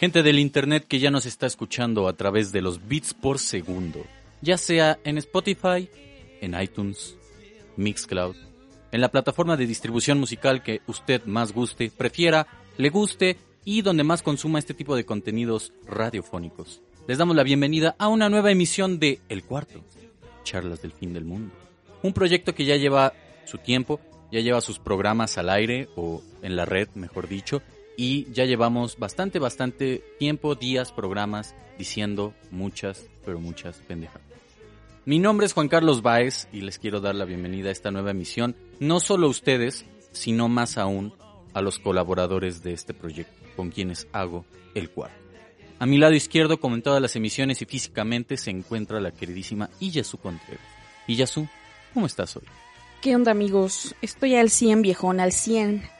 Gente del Internet que ya nos está escuchando a través de los bits por segundo, ya sea en Spotify, en iTunes, Mixcloud, en la plataforma de distribución musical que usted más guste, prefiera, le guste y donde más consuma este tipo de contenidos radiofónicos. Les damos la bienvenida a una nueva emisión de El Cuarto, Charlas del Fin del Mundo. Un proyecto que ya lleva su tiempo, ya lleva sus programas al aire o en la red, mejor dicho, y ya llevamos bastante, bastante tiempo, días, programas diciendo muchas, pero muchas pendejadas. Mi nombre es Juan Carlos Baez y les quiero dar la bienvenida a esta nueva emisión, no solo a ustedes, sino más aún a los colaboradores de este proyecto, con quienes hago el cuarto. A mi lado izquierdo, como en todas las emisiones y físicamente, se encuentra la queridísima Iyasu Contreras. Iyasu, ¿cómo estás hoy? ¿Qué onda amigos? Estoy al 100 viejón, al 100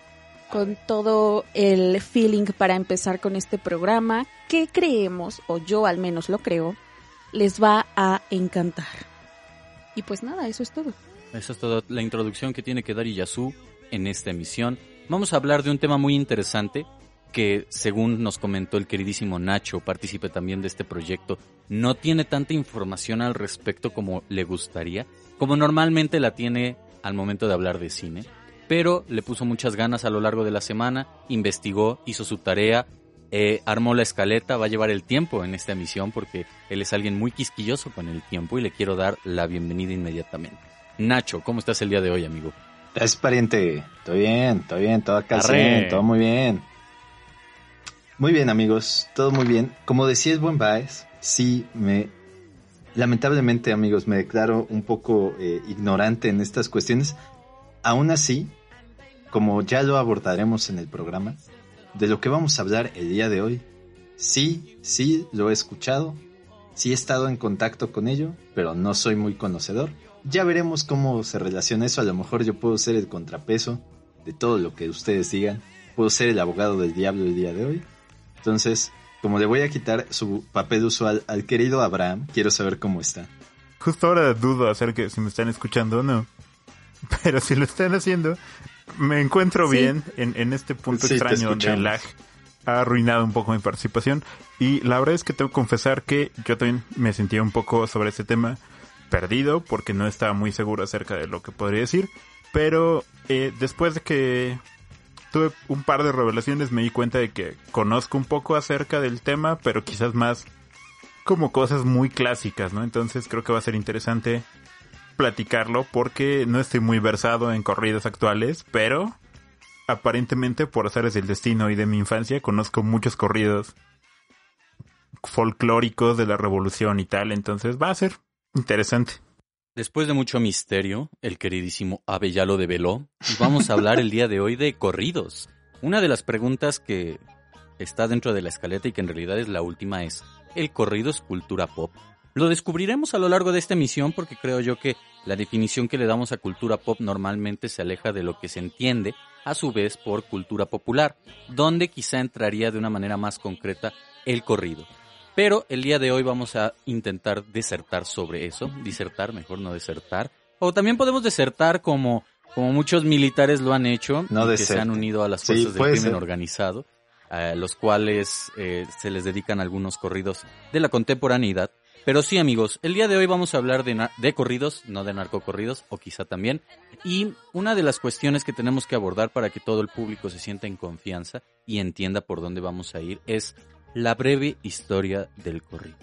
con todo el feeling para empezar con este programa que creemos, o yo al menos lo creo, les va a encantar. Y pues nada, eso es todo. Esa es toda la introducción que tiene que dar Iyasu en esta emisión. Vamos a hablar de un tema muy interesante que, según nos comentó el queridísimo Nacho, partícipe también de este proyecto, no tiene tanta información al respecto como le gustaría, como normalmente la tiene al momento de hablar de cine pero le puso muchas ganas a lo largo de la semana, investigó, hizo su tarea, eh, armó la escaleta, va a llevar el tiempo en esta emisión porque él es alguien muy quisquilloso con el tiempo y le quiero dar la bienvenida inmediatamente. Nacho, ¿cómo estás el día de hoy, amigo? Es pariente, todo bien, todo bien, todo acá, todo muy bien. Muy bien, amigos, todo muy bien. Como decía es buen Baez, sí me... Lamentablemente, amigos, me declaro un poco eh, ignorante en estas cuestiones. Aún así, como ya lo abordaremos en el programa, de lo que vamos a hablar el día de hoy, sí, sí lo he escuchado, sí he estado en contacto con ello, pero no soy muy conocedor. Ya veremos cómo se relaciona eso, a lo mejor yo puedo ser el contrapeso de todo lo que ustedes digan, puedo ser el abogado del diablo el día de hoy. Entonces, como le voy a quitar su papel usual al querido Abraham, quiero saber cómo está. Justo ahora dudo acerca de si me están escuchando o no. Pero si lo están haciendo, me encuentro bien en, este punto extraño de lag. Ha arruinado un poco mi participación. Y la verdad es que tengo que confesar que yo también me sentía un poco sobre ese tema perdido porque no estaba muy seguro acerca de lo que podría decir. Pero eh, después de que tuve un par de revelaciones me di cuenta de que conozco un poco acerca del tema, pero quizás más como cosas muy clásicas, ¿no? Entonces creo que va a ser interesante platicarlo porque no estoy muy versado en corridas actuales, pero aparentemente por azares del destino y de mi infancia conozco muchos corridos folclóricos de la revolución y tal, entonces va a ser interesante. Después de mucho misterio, el queridísimo Ave ya lo develó y vamos a hablar el día de hoy de corridos. Una de las preguntas que está dentro de la escaleta y que en realidad es la última es, ¿el corrido es cultura pop? Lo descubriremos a lo largo de esta emisión porque creo yo que la definición que le damos a cultura pop normalmente se aleja de lo que se entiende a su vez por cultura popular, donde quizá entraría de una manera más concreta el corrido. Pero el día de hoy vamos a intentar desertar sobre eso, disertar, mejor no desertar, o también podemos desertar como, como muchos militares lo han hecho, que se han unido a las fuerzas del crimen organizado, a los cuales eh, se les dedican algunos corridos de la contemporaneidad pero sí, amigos, el día de hoy vamos a hablar de, corridos, no de narcocorridos, o quizá también. Y una de las cuestiones que tenemos que abordar para que todo el público se sienta en confianza y entienda por dónde vamos a ir es la breve historia del corrido.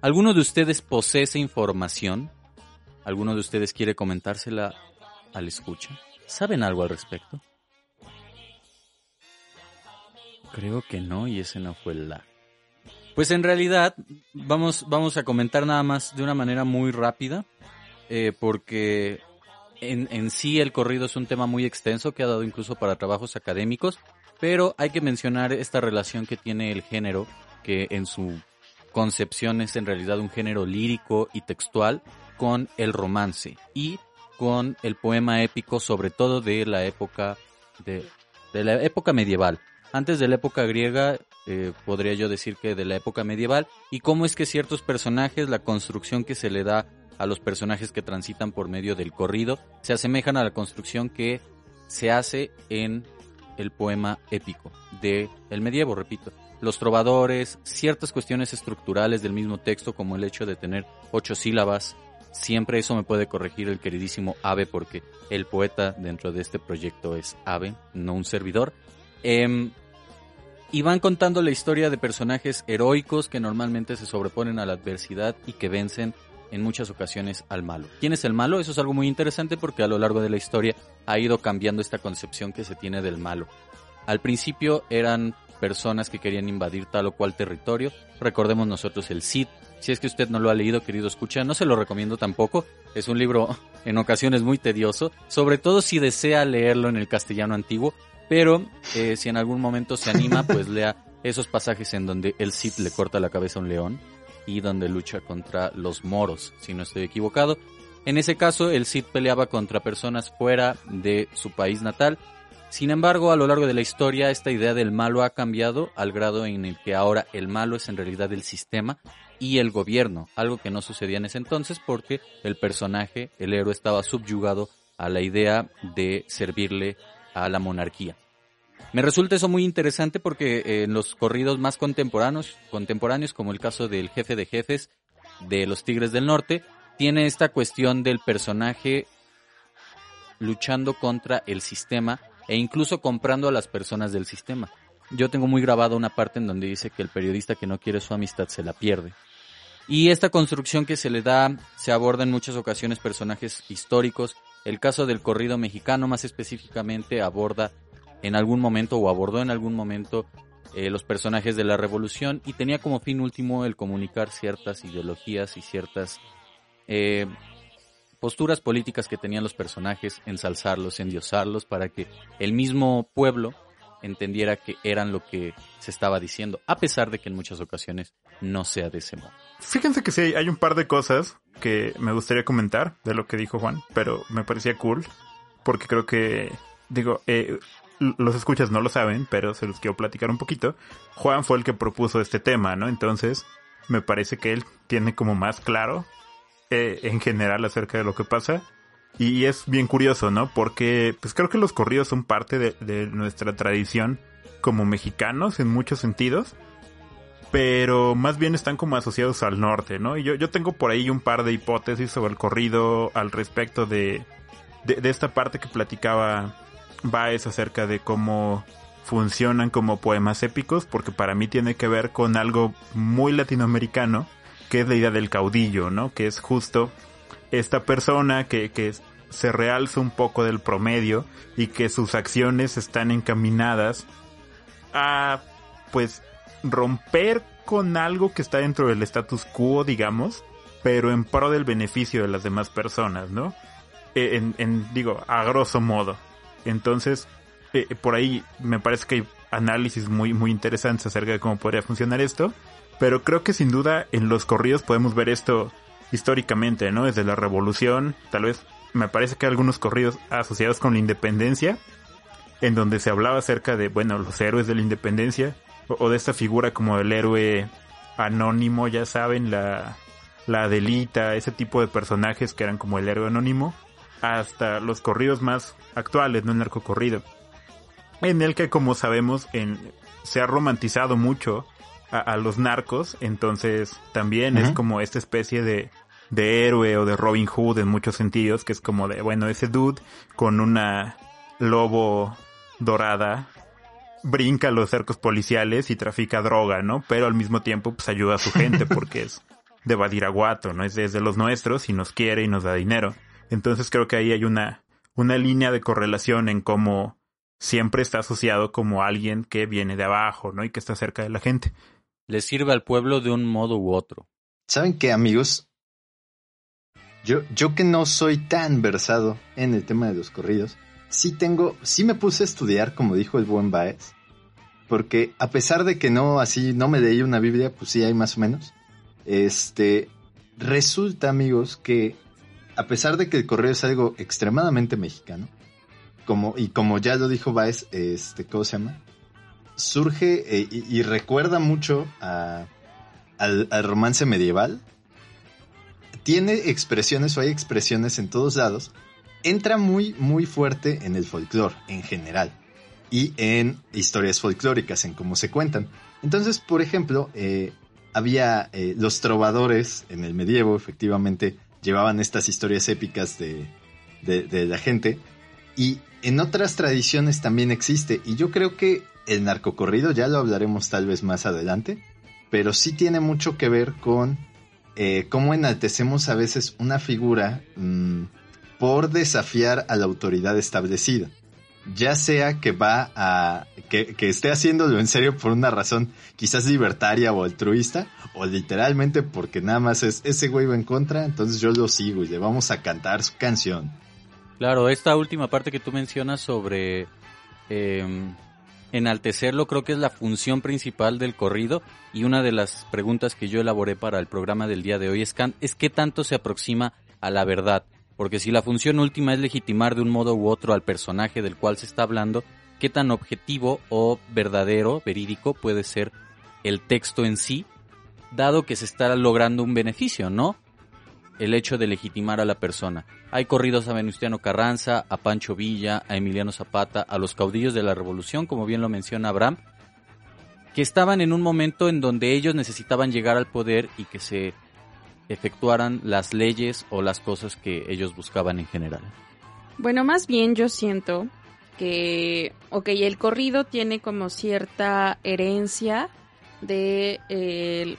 ¿Alguno de ustedes posee esa información? ¿Alguno de ustedes quiere comentársela al escucha? ¿Saben algo al respecto? Creo que no, y ese no fue el la. Pues en realidad vamos, vamos a comentar nada más de una manera muy rápida, eh, porque en, en sí el corrido es un tema muy extenso que ha dado incluso para trabajos académicos, pero hay que mencionar esta relación que tiene el género, que en su concepción es en realidad un género lírico y textual, con el romance y con el poema épico, sobre todo de la época de, de la época medieval. Antes de la época griega, eh, podría yo decir que de la época medieval, y cómo es que ciertos personajes, la construcción que se le da a los personajes que transitan por medio del corrido, se asemejan a la construcción que se hace en el poema épico de el medievo, repito. los trovadores, ciertas cuestiones estructurales del mismo texto, como el hecho de tener ocho sílabas. Siempre eso me puede corregir el queridísimo Ave, porque el poeta dentro de este proyecto es Ave, no un servidor. Em, y van contando la historia de personajes heroicos que normalmente se sobreponen a la adversidad y que vencen en muchas ocasiones al malo. ¿Quién es el malo? Eso es algo muy interesante porque a lo largo de la historia ha ido cambiando esta concepción que se tiene del malo. Al principio eran personas que querían invadir tal o cual territorio. Recordemos nosotros el Cid. Si es que usted no lo ha leído, querido escucha, no se lo recomiendo tampoco. Es un libro en ocasiones muy tedioso, sobre todo si desea leerlo en el castellano antiguo, pero eh, si en algún momento se anima, pues lea esos pasajes en donde el Cid le corta la cabeza a un león y donde lucha contra los moros, si no estoy equivocado. En ese caso, el Cid peleaba contra personas fuera de su país natal. Sin embargo, a lo largo de la historia, esta idea del malo ha cambiado al grado en el que ahora el malo es en realidad el sistema y el gobierno, algo que no sucedía en ese entonces porque el personaje, el héroe, estaba subyugado a la idea de servirle a la monarquía. Me resulta eso muy interesante porque eh, en los corridos más contemporáneos, contemporáneos, como el caso del jefe de jefes de los Tigres del Norte, tiene esta cuestión del personaje luchando contra el sistema e incluso comprando a las personas del sistema. Yo tengo muy grabado una parte en donde dice que el periodista que no quiere su amistad se la pierde. Y esta construcción que se le da se aborda en muchas ocasiones personajes históricos. El caso del corrido mexicano más específicamente aborda en algún momento o abordó en algún momento eh, los personajes de la revolución y tenía como fin último el comunicar ciertas ideologías y ciertas eh, posturas políticas que tenían los personajes, ensalzarlos, endiosarlos, para que el mismo pueblo entendiera que eran lo que se estaba diciendo, a pesar de que en muchas ocasiones no sea de ese modo. Fíjense que sí, hay un par de cosas que me gustaría comentar de lo que dijo Juan, pero me parecía cool, porque creo que, digo, eh, los escuchas no lo saben, pero se los quiero platicar un poquito. Juan fue el que propuso este tema, ¿no? Entonces, me parece que él tiene como más claro eh, en general acerca de lo que pasa. Y es bien curioso, ¿no? Porque pues creo que los corridos son parte de, nuestra tradición como mexicanos en muchos sentidos. Pero más bien están como asociados al norte, ¿no? Y yo, yo tengo por ahí un par de hipótesis sobre el corrido al respecto de, de, de esta parte que platicaba es acerca de cómo funcionan como poemas épicos, porque para mí tiene que ver con algo muy latinoamericano, que es la idea del caudillo, ¿no? Que es justo esta persona que, que se realza un poco del promedio y que sus acciones están encaminadas a, pues, romper con algo que está dentro del status quo, digamos, pero en pro del beneficio de las demás personas, ¿no? E, en, en digo, a grosso modo. Entonces, eh, por ahí me parece que hay análisis muy, muy interesantes acerca de cómo podría funcionar esto. Pero creo que sin duda en los corridos podemos ver esto históricamente, ¿no? Desde la revolución, tal vez me parece que algunos corridos asociados con la independencia, en donde se hablaba acerca de, bueno, los héroes de la independencia, o, de esta figura como el héroe anónimo, ya saben, la, la Adelita, ese tipo de personajes que eran como el héroe anónimo hasta los corridos más actuales, no el narcocorrido. En el que, como sabemos, en, se ha romantizado mucho a, los narcos, entonces también es como esta especie de, de héroe o de Robin Hood en muchos sentidos, que es como de, bueno, ese dude con una lobo dorada brinca los cercos policiales y trafica droga, ¿no? Pero al mismo tiempo pues ayuda a su gente porque es de Badiraguato, ¿no? Es desde los nuestros y nos quiere y nos da dinero. Entonces creo que ahí hay una, una línea de correlación en cómo siempre está asociado como alguien que viene de abajo, ¿no? Y que está cerca de la gente. Le sirve al pueblo de un modo u otro. ¿Saben qué, amigos? Yo, yo que no soy tan versado en el tema de los corridos, sí tengo, sí me puse a estudiar, como dijo el buen Baez, porque a pesar de que no así, no me leí una Biblia, pues sí hay más o menos. Este, resulta, amigos, que a pesar de que el correo es algo extremadamente mexicano, como, y como ya lo dijo Baez, este, ¿cómo se llama? Surge eh, y, recuerda mucho al, romance medieval. Tiene expresiones o hay expresiones en todos lados. Entra muy, muy fuerte en el folclore en general y en historias folclóricas, en cómo se cuentan. Entonces, por ejemplo, eh, había eh, los trovadores en el medievo, efectivamente, llevaban estas historias épicas de, de, la gente. Y en otras tradiciones también existe. Y yo creo que el narcocorrido, ya lo hablaremos tal vez más adelante, pero sí tiene mucho que ver con eh, cómo enaltecemos a veces una figura mm, por desafiar a la autoridad establecida. Ya sea que va a. Que, que, esté haciéndolo en serio por una razón quizás libertaria o altruista, o literalmente porque nada más es ese güey va en contra, entonces yo lo sigo y le vamos a cantar su canción. Claro, esta última parte que tú mencionas sobre eh, enaltecerlo creo que es la función principal del corrido y una de las preguntas que yo elaboré para el programa del día de hoy es, es qué tanto se aproxima a la verdad. Porque si la función última es legitimar de un modo u otro al personaje del cual se está hablando, qué tan objetivo o verdadero, verídico puede ser el texto en sí, dado que se está logrando un beneficio, ¿no? El hecho de legitimar a la persona. Hay corridos a Venustiano Carranza, a Pancho Villa, a Emiliano Zapata, a los caudillos de la revolución, como bien lo menciona Abraham, que estaban en un momento en donde ellos necesitaban llegar al poder y que se efectuaran las leyes o las cosas que ellos buscaban en general. Bueno, más bien yo siento que, ok, el corrido tiene como cierta herencia de eh,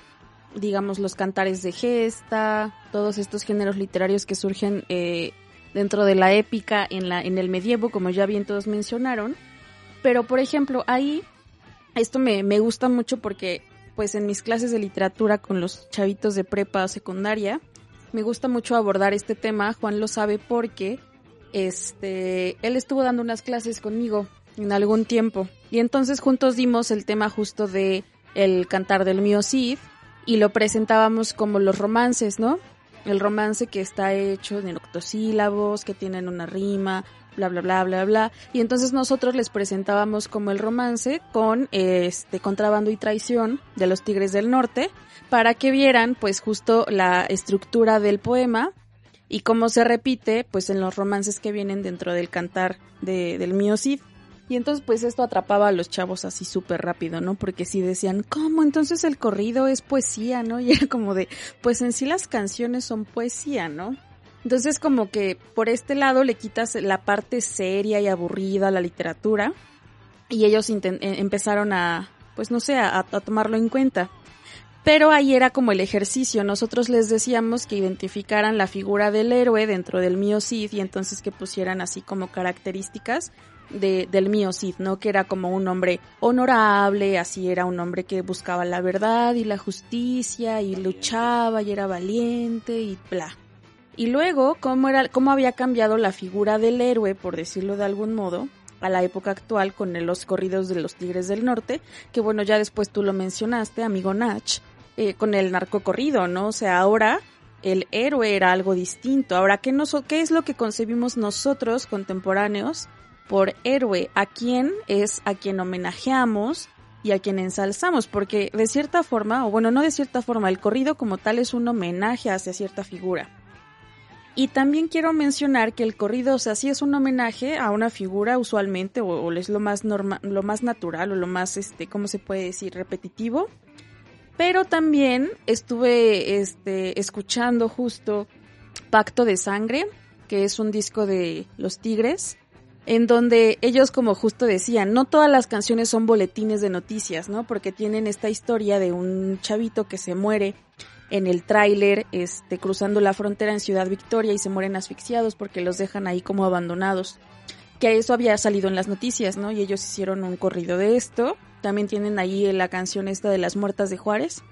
digamos, los cantares de gesta, todos estos géneros literarios que surgen eh, dentro de la épica en, la, en el medievo, como ya bien todos mencionaron. Pero, por ejemplo, ahí, esto me, me gusta mucho porque, pues, en mis clases de literatura con los chavitos de prepa o secundaria, me gusta mucho abordar este tema. Juan lo sabe porque, este, él estuvo dando unas clases conmigo en algún tiempo. Y entonces juntos dimos el tema justo de el cantar del mío Cid, y lo presentábamos como los romances, ¿no? El romance que está hecho en octosílabos, que tienen una rima, bla bla bla bla bla. Y entonces nosotros les presentábamos como el romance con este contrabando y traición de los Tigres del Norte para que vieran pues justo la estructura del poema y cómo se repite pues en los romances que vienen dentro del cantar de, del mío Cid. Y entonces pues esto atrapaba a los chavos así súper rápido, ¿no? Porque si decían, ¿cómo? Entonces el corrido es poesía, ¿no? Y era como de, pues en sí las canciones son poesía, ¿no? Entonces como que por este lado le quitas la parte seria y aburrida a la literatura y ellos eh, empezaron a, pues no sé, a, a tomarlo en cuenta. Pero ahí era como el ejercicio. Nosotros les decíamos que identificaran la figura del héroe dentro del mío Cid y entonces que pusieran así como características de, del mío Cid, ¿no? Que era como un hombre honorable, así era un hombre que buscaba la verdad y la justicia y luchaba y era valiente y bla. Y luego, cómo, era, cómo había cambiado la figura del héroe, por decirlo de algún modo, a la época actual con los corridos de los Tigres del Norte, que bueno, ya después tú lo mencionaste, amigo Nach, eh, con el narcocorrido, ¿no? O sea, ahora el héroe era algo distinto. Ahora, ¿qué, nos, ¿qué es lo que concebimos nosotros contemporáneos por héroe, a quien es a quien homenajeamos y a quien ensalzamos, porque de cierta forma, o bueno, no de cierta forma, el corrido como tal es un homenaje hacia cierta figura. Y también quiero mencionar que el corrido, o sea, sí es un homenaje a una figura usualmente, o, es lo más normal, lo más natural, o lo más, este, ¿cómo se puede decir? repetitivo. Pero también estuve, este, escuchando justo Pacto de Sangre, que es un disco de Los Tigres, en donde ellos como justo decían, no todas las canciones son boletines de noticias, ¿no? Porque tienen esta historia de un chavito que se muere en el tráiler, este, cruzando la frontera en Ciudad Victoria y se mueren asfixiados porque los dejan ahí como abandonados. Que eso había salido en las noticias, ¿no? Y ellos hicieron un corrido de esto. También tienen ahí la canción esta de las muertas de Juárez.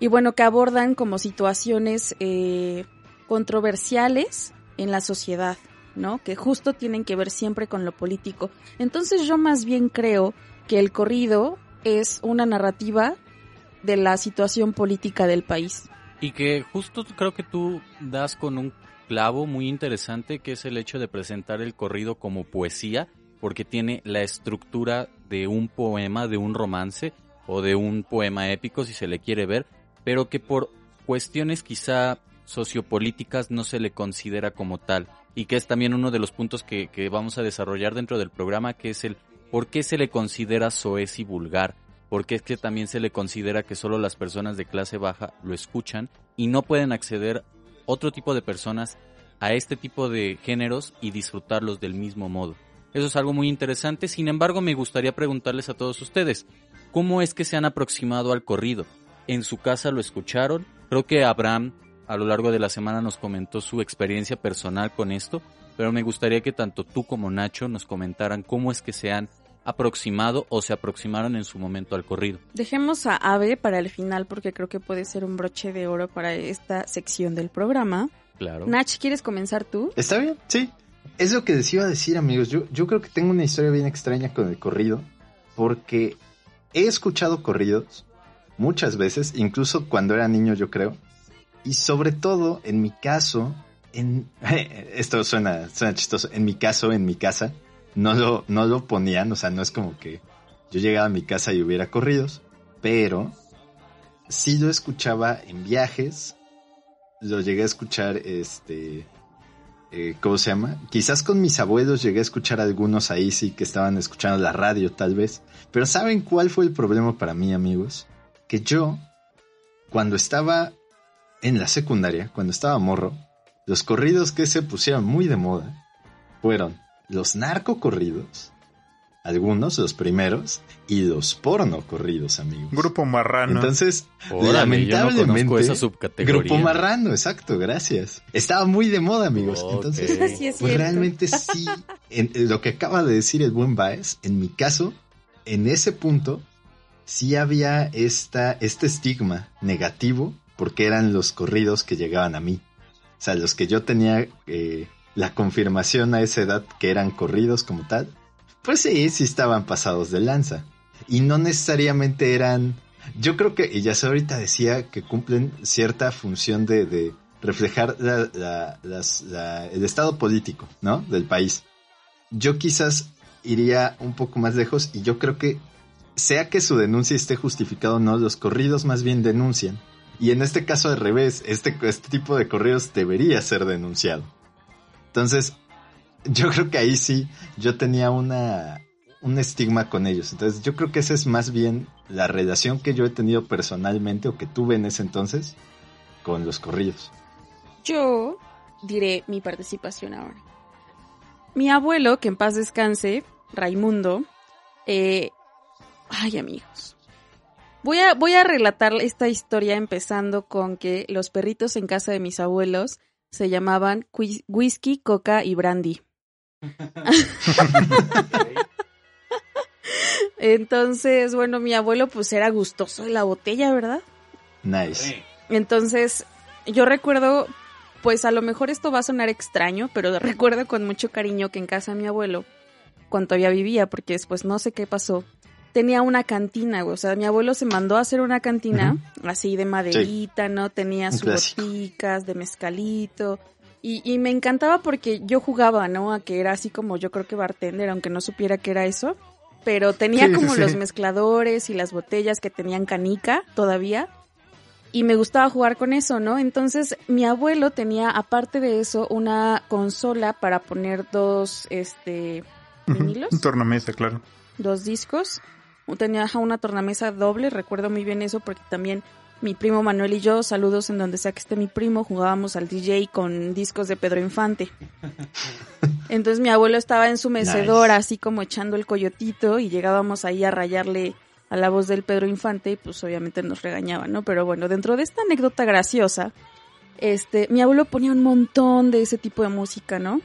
Y bueno, que abordan como situaciones eh, controversiales en la sociedad, ¿no? Que justo tienen que ver siempre con lo político. Entonces yo más bien creo que el corrido es una narrativa de la situación política del país. Y que justo creo que tú das con un clavo muy interesante que es el hecho de presentar el corrido como poesía, porque tiene la estructura de un poema, de un romance o de un poema épico si se le quiere ver, pero que por cuestiones quizá sociopolíticas no se le considera como tal y que es también uno de los puntos que, vamos a desarrollar dentro del programa, que es el por qué se le considera soez y vulgar. porque es que también se le considera que solo las personas de clase baja lo escuchan y no pueden acceder otro tipo de personas a este tipo de géneros y disfrutarlos del mismo modo. Eso es algo muy interesante, sin embargo me gustaría preguntarles a todos ustedes, ¿cómo es que se han aproximado al corrido? ¿En su casa lo escucharon? Creo que Abraham a lo largo de la semana nos comentó su experiencia personal con esto, pero me gustaría que tanto tú como Nacho nos comentaran cómo es que se han aproximado o se aproximaron en su momento al corrido. Dejemos a Ave para el final porque creo que puede ser un broche de oro para esta sección del programa. Claro. Nach, ¿quieres comenzar tú? Está bien, sí. Es lo que les iba a decir, amigos. Yo, yo creo que tengo una historia bien extraña con el corrido porque he escuchado corridos muchas veces, incluso cuando era niño, yo creo. Y sobre todo, en mi caso, en, esto suena, suena chistoso, en mi caso, en mi casa, no lo, no lo ponían, o sea, no es como que yo llegaba a mi casa y hubiera corridos, pero sí lo escuchaba en viajes, lo llegué a escuchar, este, eh, ¿cómo se llama? Quizás con mis abuelos llegué a escuchar algunos ahí sí que estaban escuchando la radio tal vez, pero ¿saben cuál fue el problema para mí amigos? Que yo, cuando estaba en la secundaria, cuando estaba morro, los corridos que se pusieron muy de moda fueron los narcocorridos, algunos, los primeros, y los porno corridos, amigos. Grupo Marrano. Entonces, lamentablemente, esa subcategoría. Grupo Marrano, exacto, gracias. Estaba muy de moda, amigos. Entonces, pues realmente sí, en, lo que acaba de decir el buen Baez, en mi caso, en ese punto, sí había esta, este estigma negativo, porque eran los corridos que llegaban a mí. O sea, los que yo tenía eh, la confirmación a esa edad que eran corridos como tal, pues sí, sí estaban pasados de lanza. Y no necesariamente eran... Yo creo que, ya ahorita decía que cumplen cierta función de, reflejar el estado político, ¿no? Del país. Yo quizás iría un poco más lejos y yo creo que, sea que su denuncia esté justificada o no, los corridos más bien denuncian. Y en este caso al revés, este, este tipo de corridos debería ser denunciado. Entonces, yo creo que ahí sí, yo tenía una, un estigma con ellos. Entonces, yo creo que esa es más bien la relación que yo he tenido personalmente o que tuve en ese entonces con los corridos. Yo diré mi participación ahora. Mi abuelo, que en paz descanse, Raimundo, eh, ay amigos, Voy a, voy a relatar esta historia empezando con que los perritos en casa de mis abuelos se llamaban whisky, coca y brandy. Entonces, bueno, mi abuelo pues era gustoso de la botella, ¿verdad? Nice. Entonces, yo recuerdo, pues a lo mejor esto va a sonar extraño, pero recuerdo con mucho cariño que en casa de mi abuelo, cuando todavía vivía, porque después no sé qué pasó, tenía una cantina, O sea, mi abuelo se mandó a hacer una cantina así de maderita, ¿no? Tenía sus boticas de mezcalito. Y, y, me encantaba porque yo jugaba, ¿no? A que era así como yo creo que bartender, aunque no supiera que era eso. Pero tenía como los mezcladores y las botellas que tenían canica todavía. Y me gustaba jugar con eso, ¿no? Entonces mi abuelo tenía, aparte de eso, una consola para poner dos, este, vinilos. Un tornamesa, claro. Dos discos tenía una tornamesa doble, recuerdo muy bien eso porque también mi primo Manuel y yo, saludos en donde sea que esté mi primo, jugábamos al DJ con discos de Pedro Infante. Entonces mi abuelo estaba en su mecedora así como echando el coyotito y llegábamos ahí a rayarle a la voz del Pedro Infante y pues obviamente nos regañaban, ¿no? Pero bueno, dentro de esta anécdota graciosa, este, mi abuelo ponía un montón de ese tipo de música, ¿no?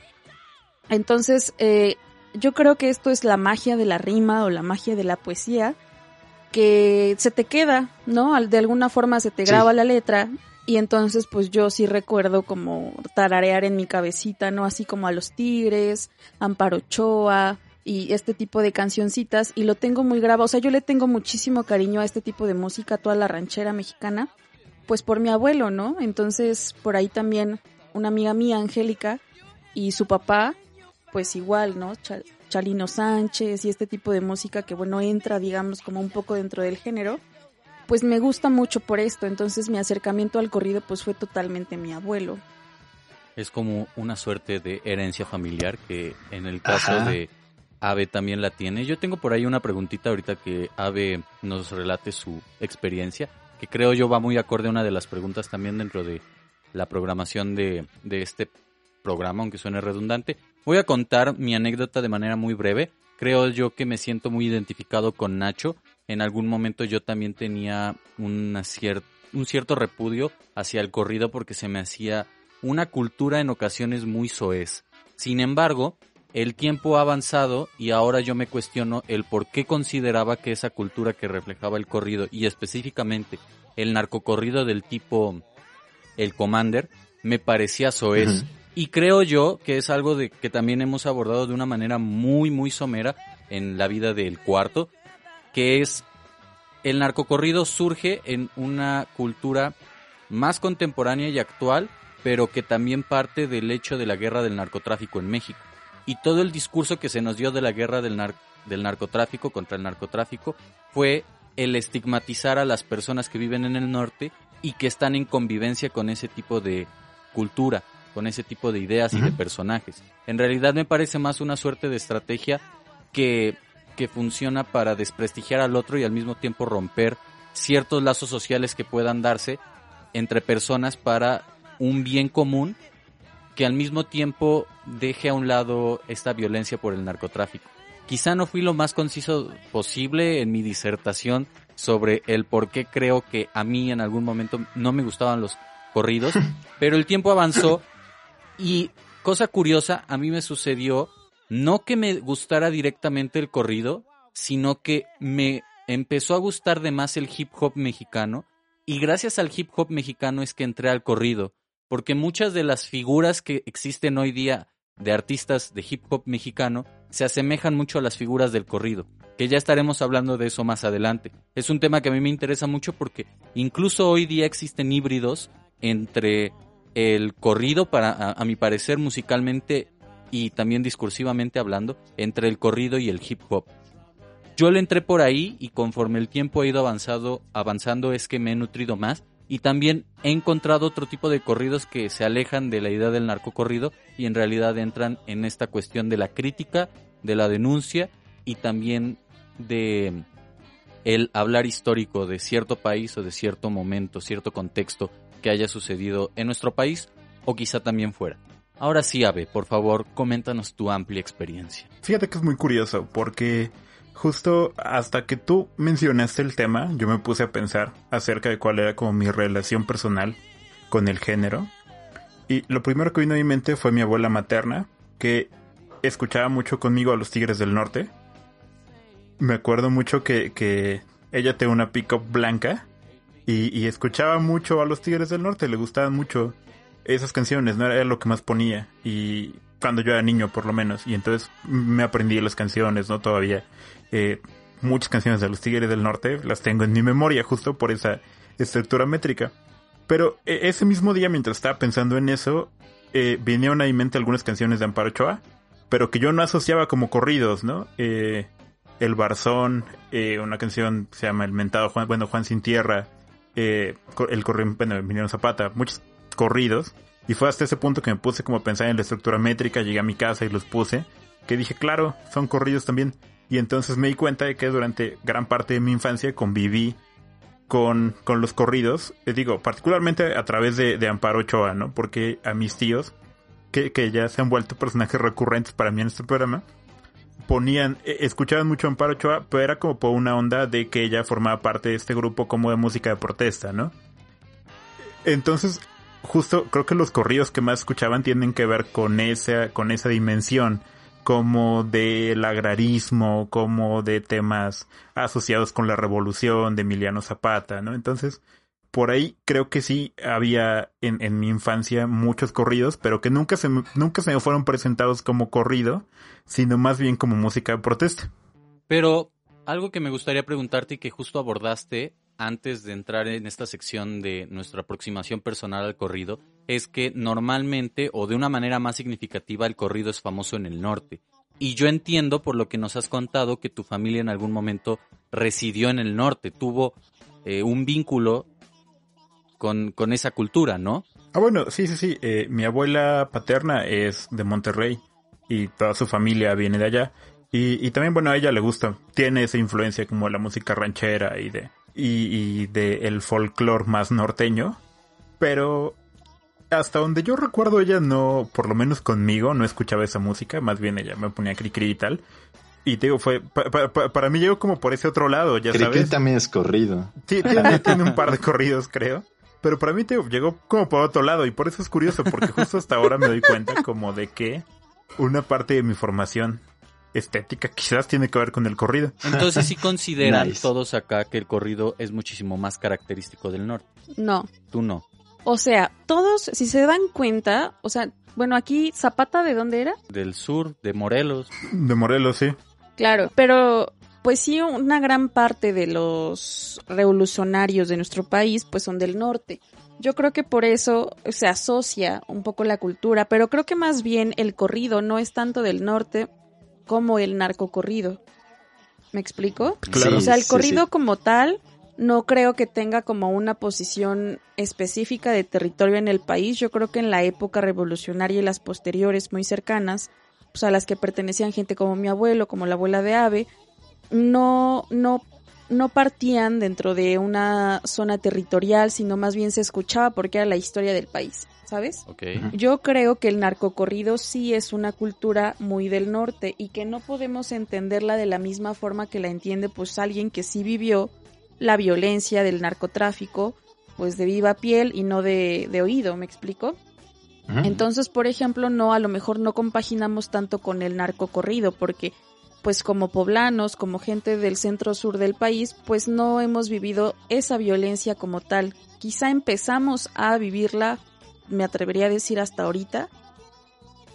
Entonces, eh, yo creo que esto es la magia de la rima o la magia de la poesía, que se te queda, ¿no? De alguna forma se te graba la letra y entonces pues yo sí recuerdo como tararear en mi cabecita, ¿no? Así como a los Tigres, Amparo Ochoa y este tipo de cancioncitas y lo tengo muy grabado, o sea, yo le tengo muchísimo cariño a este tipo de música, toda la ranchera mexicana, pues por mi abuelo, ¿no? Entonces por ahí también una amiga mía, Angélica, y su papá pues igual, ¿no? Chalino Sánchez y este tipo de música que, bueno, entra, digamos, como un poco dentro del género, pues me gusta mucho por esto. Entonces mi acercamiento al corrido pues fue totalmente mi abuelo. Es como una suerte de herencia familiar que en el caso de Ave también la tiene. Yo tengo por ahí una preguntita ahorita que Ave nos relate su experiencia, que creo yo va muy acorde a una de las preguntas también dentro de la programación de, de este programa, aunque suene redundante. Voy a contar mi anécdota de manera muy breve. Creo yo que me siento muy identificado con Nacho. En algún momento yo también tenía una un cierto repudio hacia el corrido porque se me hacía una cultura en ocasiones muy soez. Sin embargo, el tiempo ha avanzado y ahora yo me cuestiono el por qué consideraba que esa cultura que reflejaba el corrido y específicamente el narcocorrido del tipo el Commander me parecía soez. Y creo yo que es algo de que también hemos abordado de una manera muy muy somera en la vida del cuarto, que es el narcocorrido surge en una cultura más contemporánea y actual, pero que también parte del hecho de la guerra del narcotráfico en México. Y todo el discurso que se nos dio de la guerra del, del narcotráfico contra el narcotráfico fue el estigmatizar a las personas que viven en el norte y que están en convivencia con ese tipo de cultura, con ese tipo de ideas y de personajes. En realidad me parece más una suerte de estrategia que, que funciona para desprestigiar al otro y al mismo tiempo romper ciertos lazos sociales que puedan darse entre personas para un bien común que al mismo tiempo deje a un lado esta violencia por el narcotráfico. Quizá no fui lo más conciso posible en mi disertación sobre el por qué creo que a mí en algún momento no me gustaban los corridos, pero el tiempo avanzó y cosa curiosa, a mí me sucedió no que me gustara directamente el corrido, sino que me empezó a gustar de más el hip hop mexicano y gracias al hip hop mexicano es que entré al corrido porque muchas de las figuras que existen hoy día de artistas de hip hop mexicano se asemejan mucho a las figuras del corrido, que ya estaremos hablando de eso más adelante. Es un tema que a mí me interesa mucho porque incluso hoy día existen híbridos entre el corrido, para, a, mi parecer musicalmente y también discursivamente hablando, entre el corrido y el hip hop. Yo le entré por ahí y conforme el tiempo ha ido avanzado, avanzando es que me he nutrido más y también he encontrado otro tipo de corridos que se alejan de la idea del narcocorrido y en realidad entran en esta cuestión de la crítica, de la denuncia y también de el hablar histórico de cierto país o de cierto momento, cierto contexto que haya sucedido en nuestro país o quizá también fuera. Ahora sí, Ave, por favor, coméntanos tu amplia experiencia. Fíjate que es muy curioso porque justo hasta que tú mencionaste el tema, yo me puse a pensar acerca de cuál era como mi relación personal con el género. Y lo primero que vino a mi mente fue mi abuela materna, que escuchaba mucho conmigo a los Tigres del Norte. Me acuerdo mucho que, ella tenía una pick-up blanca y, y, escuchaba mucho a los Tigres del Norte, le gustaban mucho esas canciones, no era lo que más ponía. Y cuando yo era niño, por lo menos. Y entonces me aprendí las canciones, ¿no? Todavía. Eh, muchas canciones de los Tigres del Norte las tengo en mi memoria justo por esa estructura métrica. Pero e, ese mismo día, mientras estaba pensando en eso, eh, vinieron a mi mente algunas canciones de Amparo Ochoa, pero que yo no asociaba como corridos, ¿no? Eh, el Barzón, eh, una canción se llama El Mentado Juan, bueno, Juan Sin Tierra, el corrido, bueno, Emiliano Zapata, muchos corridos. Y fue hasta ese punto que me puse como a pensar en la estructura métrica, llegué a mi casa y los puse, que dije, claro, son corridos también. Y entonces me di cuenta de que durante gran parte de mi infancia conviví con, con los corridos, eh, digo, particularmente a través de, de, Amparo Ochoa, ¿no? Porque a mis tíos, que, que ya se han vuelto personajes recurrentes para mí en este programa, ponían, eh, escuchaban mucho Amparo Ochoa, pero era como por una onda de que ella formaba parte de este grupo como de música de protesta, ¿no? Entonces, justo creo que los corridos que más escuchaban tienen que ver con esa, con esa dimensión como del agrarismo, como de temas asociados con la revolución de Emiliano Zapata, ¿no? Entonces, por ahí creo que sí había en, en mi infancia muchos corridos, pero que nunca se, nunca se me fueron presentados como corrido, sino más bien como música de protesta. Pero algo que me gustaría preguntarte y que justo abordaste antes de entrar en esta sección de nuestra aproximación personal al corrido es que normalmente o de una manera más significativa el corrido es famoso en el norte. Y yo entiendo por lo que nos has contado que tu familia en algún momento residió en el norte, tuvo eh, un vínculo con, con, esa cultura, ¿no? Ah, bueno, sí, sí, sí. Eh, mi abuela paterna es de Monterrey y toda su familia viene de allá. Y, también, bueno, a ella le gusta, tiene esa influencia como la música ranchera y de, y, de el folclore más norteño, pero hasta donde yo recuerdo ella no, por lo menos conmigo, no escuchaba esa música, más bien ella me ponía cri cri y tal. Y te digo, fue, para mí llegó como por ese otro lado, ya sabes. que también es corrido. Sí, tiene, tiene, un par de corridos, creo. Pero para mí te llegó como por otro lado y por eso es curioso, porque justo hasta ahora me doy cuenta como de que una parte de mi formación estética quizás tiene que ver con el corrido. Entonces sí consideran todos acá que el corrido es muchísimo más característico del norte. No. Tú no. O sea, todos, si se dan cuenta, o sea, bueno, aquí Zapata, ¿de dónde era? Del sur, de Morelos. De Morelos, sí. Claro, pero pues sí, una gran parte de los revolucionarios de nuestro país pues son del norte. Yo creo que por eso se asocia un poco la cultura, pero creo que más bien el corrido no es tanto del norte como el narcocorrido. ¿Me explico? Claro. o sea, el corrido como tal no creo que tenga como una posición específica de territorio en el país. Yo creo que en la época revolucionaria y las posteriores muy cercanas, pues a las que pertenecían gente como mi abuelo, como la abuela de Ave, no, no, no partían dentro de una zona territorial, sino más bien se escuchaba porque era la historia del país, ¿sabes? Yo creo que el narcocorrido sí es una cultura muy del norte y que no podemos entenderla de la misma forma que la entiende pues alguien que sí vivió la violencia del narcotráfico pues de viva piel y no de, de oído, ¿me explico? Entonces, por ejemplo, no, a lo mejor no compaginamos tanto con el narcocorrido, porque pues como poblanos, como gente del centro sur del país, pues no hemos vivido esa violencia como tal. Quizá empezamos a vivirla, me atrevería a decir hasta ahorita,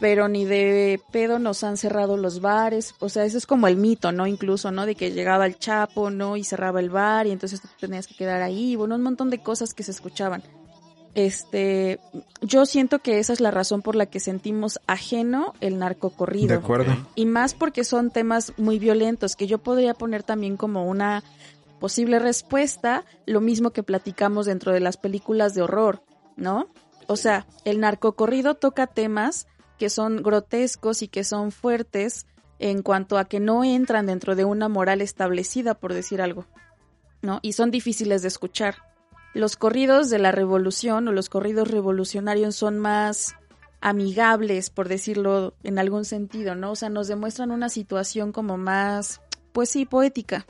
pero ni de pedo nos han cerrado los bares, o sea, eso es como el mito, ¿no? Incluso, ¿no? De que llegaba el Chapo, ¿no? Y cerraba el bar y entonces tenías que quedar ahí, bueno, un montón de cosas que se escuchaban este, yo siento que esa es la razón por la que sentimos ajeno el narcocorrido. De acuerdo. Y más porque son temas muy violentos que yo podría poner también como una posible respuesta, lo mismo que platicamos dentro de las películas de horror, ¿no? O sea, el narcocorrido toca temas que son grotescos y que son fuertes en cuanto a que no entran dentro de una moral establecida, por decir algo, ¿no? Y son difíciles de escuchar los corridos de la revolución o los corridos revolucionarios son más amigables, por decirlo en algún sentido, ¿no? O sea, nos demuestran una situación como más, pues sí, poética.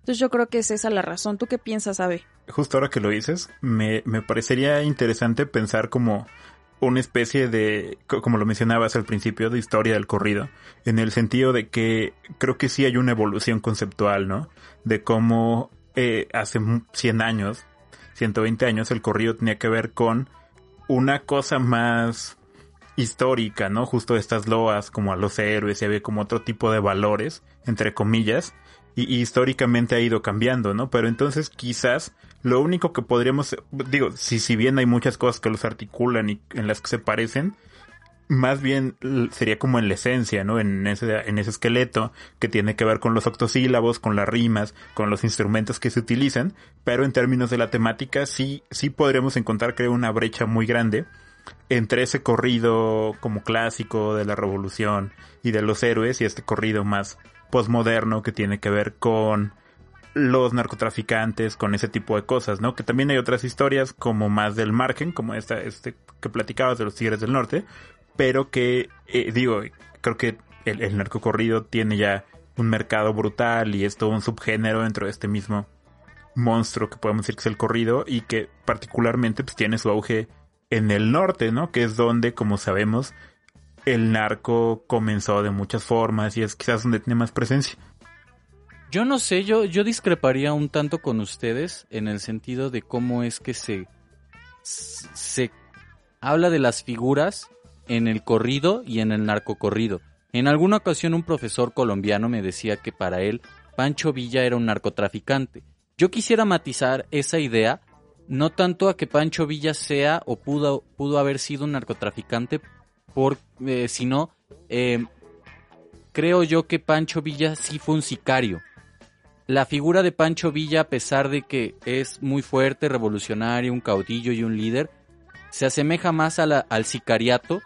Entonces yo creo que es esa la razón. ¿Tú qué piensas, Abe? Justo ahora que lo dices, me, me parecería interesante pensar como una especie de, como lo mencionabas al principio, de historia del corrido, en el sentido de que creo que sí hay una evolución conceptual, ¿no? De cómo eh, hace 100 años 120 años, el corrido tenía que ver con una cosa más histórica, ¿no? Justo estas loas como a los héroes y había como otro tipo de valores, entre comillas, y, históricamente ha ido cambiando, ¿no? Pero entonces quizás lo único que podríamos, digo, si, si bien hay muchas cosas que los articulan y en las que se parecen, más bien sería como en la esencia, ¿no? En ese, en ese esqueleto que tiene que ver con los octosílabos, con las rimas, con los instrumentos que se utilizan, pero en términos de la temática sí, sí podríamos encontrar, creo, una brecha muy grande entre ese corrido como clásico de la revolución y de los héroes y este corrido más postmoderno que tiene que ver con los narcotraficantes, con ese tipo de cosas, ¿no? Que también hay otras historias como más del margen, como esta, este que platicabas de los Tigres del Norte, pero que, eh, digo, creo que el, el narcocorrido tiene ya un mercado brutal y es todo un subgénero dentro de este mismo monstruo que podemos decir que es el corrido y que particularmente pues tiene su auge en el norte, ¿no? Que es donde, como sabemos, el narco comenzó de muchas formas y es quizás donde tiene más presencia. Yo no sé, yo, yo discreparía un tanto con ustedes en el sentido de cómo es que se, se habla de las figuras en el corrido y en el narcocorrido. En alguna ocasión un profesor colombiano me decía que para él Pancho Villa era un narcotraficante. Yo quisiera matizar esa idea, no tanto a que Pancho Villa sea o pudo, pudo haber sido un narcotraficante, por, eh, sino eh, creo yo que Pancho Villa sí fue un sicario. La figura de Pancho Villa, a pesar de que es muy fuerte, revolucionario, un caudillo y un líder, se asemeja más al sicariato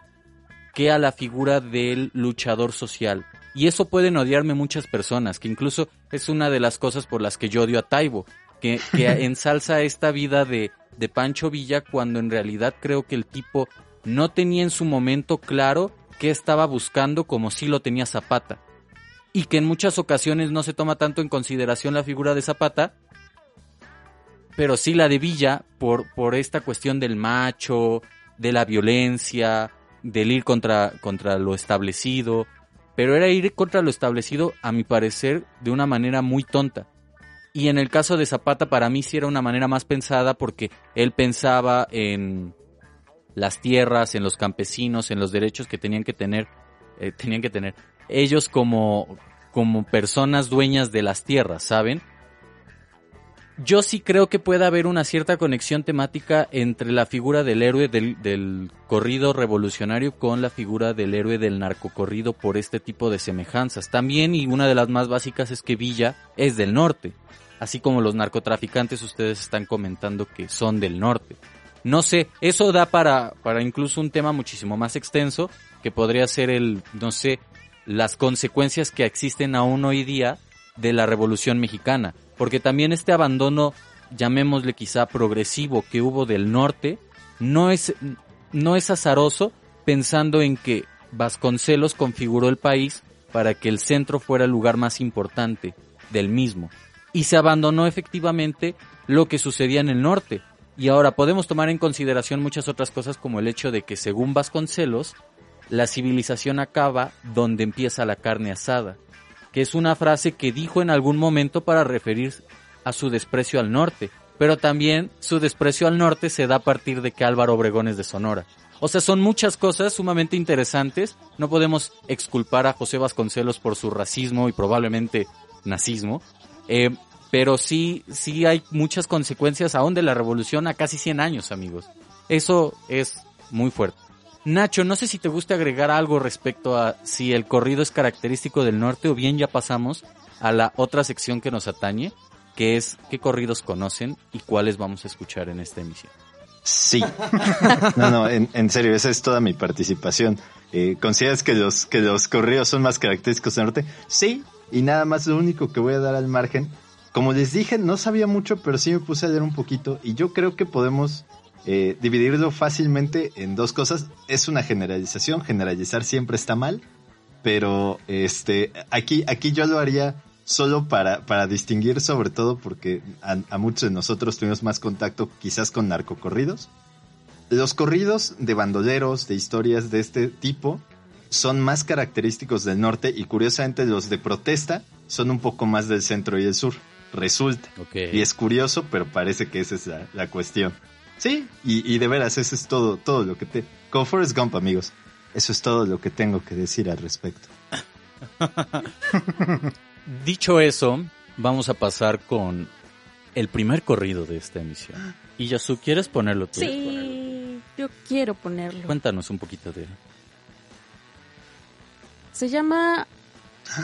que a la figura del luchador social. Y eso pueden odiarme muchas personas, que incluso es una de las cosas por las que yo odio a Taibo, que, que ensalza esta vida de, de Pancho Villa cuando en realidad creo que el tipo no tenía en su momento claro qué estaba buscando como si lo tenía Zapata. Y que en muchas ocasiones no se toma tanto en consideración la figura de Zapata, pero sí la de Villa por, por esta cuestión del macho, de la violencia, del ir contra, contra lo establecido, pero era ir contra lo establecido, a mi parecer, de una manera muy tonta. Y en el caso de Zapata, para mí sí era una manera más pensada porque él pensaba en las tierras, en los campesinos, en los derechos que tenían que tener, eh, tenían que tener ellos como, como personas dueñas de las tierras, ¿saben? Yo sí creo que puede haber una cierta conexión temática entre la figura del héroe del, corrido revolucionario con la figura del héroe del narcocorrido por este tipo de semejanzas. También, y una de las más básicas es que Villa es del norte, así como los narcotraficantes ustedes están comentando que son del norte. No sé, eso da para, para incluso un tema muchísimo más extenso, que podría ser el, no sé, las consecuencias que existen aún hoy día de la Revolución Mexicana porque también este abandono, llamémosle quizá progresivo que hubo del norte, no es, no es azaroso pensando en que Vasconcelos configuró el país para que el centro fuera el lugar más importante del mismo. Y se abandonó efectivamente lo que sucedía en el norte. Y ahora podemos tomar en consideración muchas otras cosas como el hecho de que según Vasconcelos, la civilización acaba donde empieza la carne asada que es una frase que dijo en algún momento para referir a su desprecio al norte, pero también su desprecio al norte se da a partir de que Álvaro Obregón es de Sonora. O sea, son muchas cosas sumamente interesantes. No podemos exculpar a José Vasconcelos por su racismo y probablemente nazismo. Eh, pero sí, sí hay muchas consecuencias aún de la revolución a casi 100 años, amigos. Eso es muy fuerte. Nacho, no sé si te gusta agregar algo respecto a si el corrido es característico del norte o bien ya pasamos a la otra sección que nos atañe, que es qué corridos conocen y cuáles vamos a escuchar en esta emisión. Sí. No, no, en, serio, esa es toda mi participación. Eh, ¿Consideras que los, que los corridos son más característicos del norte? Sí, y nada más lo único que voy a dar al margen. Como les dije, no sabía mucho, pero sí me puse a leer un poquito y yo creo que podemos eh, dividirlo fácilmente en dos cosas. Es una generalización, generalizar siempre está mal, pero este, aquí, aquí yo lo haría solo para, para distinguir sobre todo porque a, muchos de nosotros tuvimos más contacto quizás con narcocorridos. Los corridos de bandoleros, de historias de este tipo, son más característicos del norte y curiosamente los de protesta son un poco más del centro y del sur. Resulta. Y es curioso, pero parece que esa es la cuestión. Sí, y, de veras, eso es todo, todo lo que te... Como Forrest Gump, amigos. Eso es todo lo que tengo que decir al respecto. Dicho eso, vamos a pasar con el primer corrido de esta emisión. Y Yasu, ¿quieres ponerlo tú? Sí, yo quiero ponerlo. Cuéntanos un poquito de él. Se llama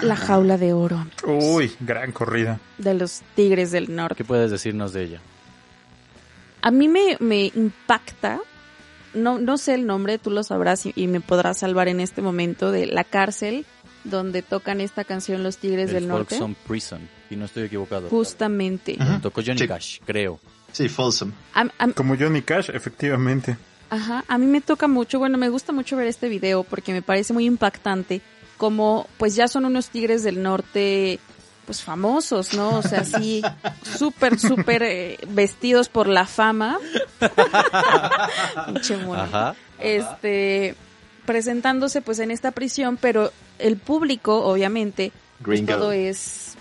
La jaula de oro. Uy, gran corrida. De los Tigres del Norte. ¿Qué puedes decirnos de ella? A mí me, me impacta, no, no sé el nombre, tú lo sabrás y, me podrás salvar en este momento, de la cárcel donde tocan esta canción Los Tigres del Norte. Folsom Prison, y no estoy equivocado. Justamente. Tocó Johnny Cash, creo. Sí, Folsom. Como Johnny Cash, efectivamente. Ajá, a mí me toca mucho, bueno, me gusta mucho ver este video porque me parece muy impactante como pues ya son unos tigres del norte pues famosos, ¿no? O sea, así súper, súper eh, vestidos por la fama. Ajá. Este, presentándose pues en esta prisión, pero el público, obviamente, pues, todo es,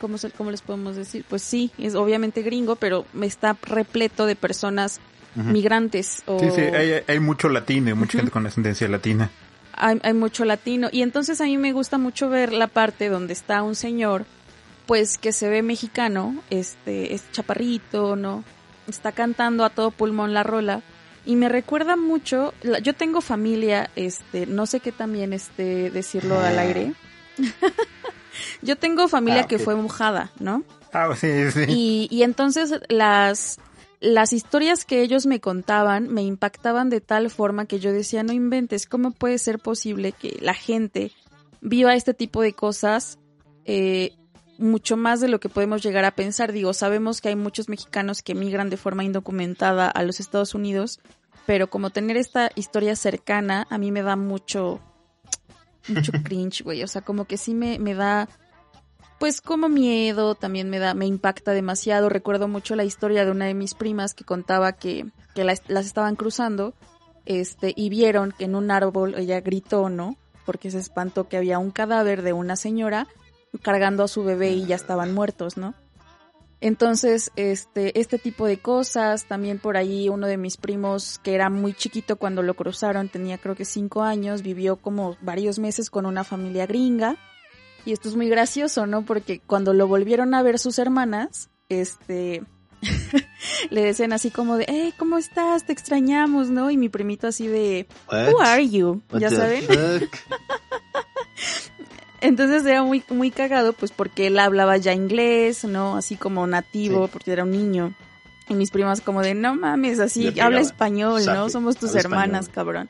¿cómo, ¿cómo les podemos decir? Pues sí, es obviamente gringo, pero está repleto de personas migrantes. O... Sí, sí, hay, mucho latino, mucha gente con ascendencia latina. Hay, hay, mucho latino. Y entonces a mí me gusta mucho ver la parte donde está un señor pues que se ve mexicano, este, es chaparrito, ¿no? Está cantando a todo pulmón la rola. Y me recuerda mucho, yo tengo familia, este, no sé qué también este, decirlo al aire. yo tengo familia ah, que fue mojada, ¿no? Ah, sí, sí. Y, y entonces las, las historias que ellos me contaban me impactaban de tal forma que yo decía, no inventes, ¿cómo puede ser posible que la gente viva este tipo de cosas eh, mucho más de lo que podemos llegar a pensar. Digo, sabemos que hay muchos mexicanos que emigran de forma indocumentada a los Estados Unidos, pero como tener esta historia cercana a mí me da mucho, mucho cringe, güey. O sea, como que sí me, me da, pues como miedo, también me da, me impacta demasiado. Recuerdo mucho la historia de una de mis primas que contaba que, que las, las estaban cruzando, este, y vieron que en un árbol ella gritó, ¿no? Porque se espantó que había un cadáver de una señora cargando a su bebé y ya estaban muertos, ¿no? Entonces, este, este tipo de cosas, también por ahí uno de mis primos que era muy chiquito cuando lo cruzaron, tenía creo que cinco años, vivió como varios meses con una familia gringa. Y esto es muy gracioso, ¿no? Porque cuando lo volvieron a ver sus hermanas, este, le decían así como de, hey, ¿cómo estás? Te extrañamos, ¿no? Y mi primito así de, Who are you? ¿Ya saben? Entonces era muy, muy cagado, pues porque él hablaba ya inglés, ¿no? Así como nativo, porque era un niño. Y mis primas como de, no mames, así, habla español, ¿no? Somos tus hermanas, cabrón.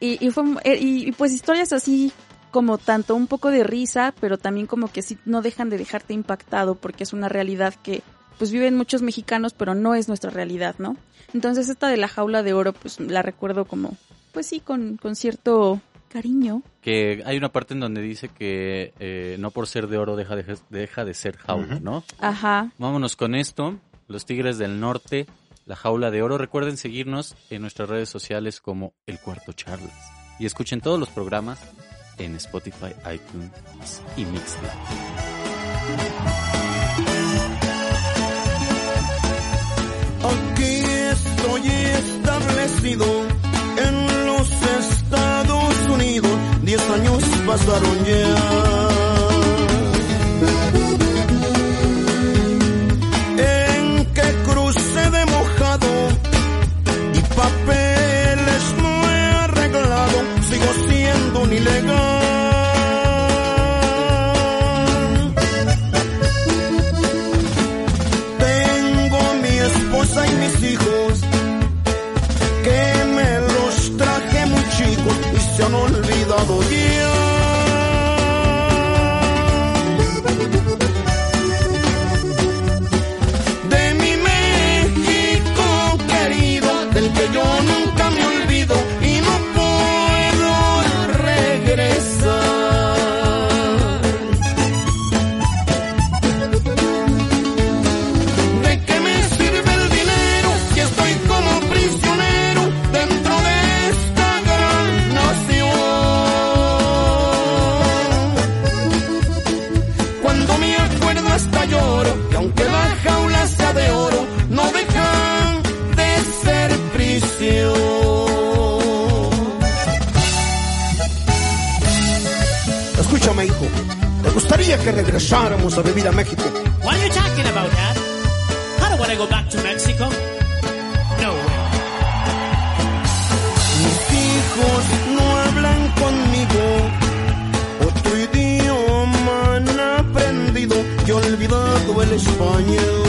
Y, y, fue, eh, y, pues historias así como tanto un poco de risa, pero también como que sí no dejan de dejarte impactado porque es una realidad que pues viven muchos mexicanos, pero no es nuestra realidad, ¿no? Entonces esta de la jaula de oro, pues la recuerdo como, pues sí, con, con cierto cariño. Que hay una parte en donde dice que eh, no por ser de oro deja de, deja de ser jaula, ¿no? Ajá. Vámonos con esto. Los Tigres del Norte, la jaula de oro. Recuerden seguirnos en nuestras redes sociales como El Cuarto Charlas. Y escuchen todos los programas en Spotify, iTunes y Mixler. Aquí estoy establecido Unidos, diez años pasaron ya. En que cruce de mojado y papeles no he arreglado, sigo siendo un ilegal. Que regresáramos a vivir a México? What are you talking about, Dad? I don't want to go back to Mexico. No way. Mis hijos no hablan conmigo, otro idioma han aprendido y olvidado el español.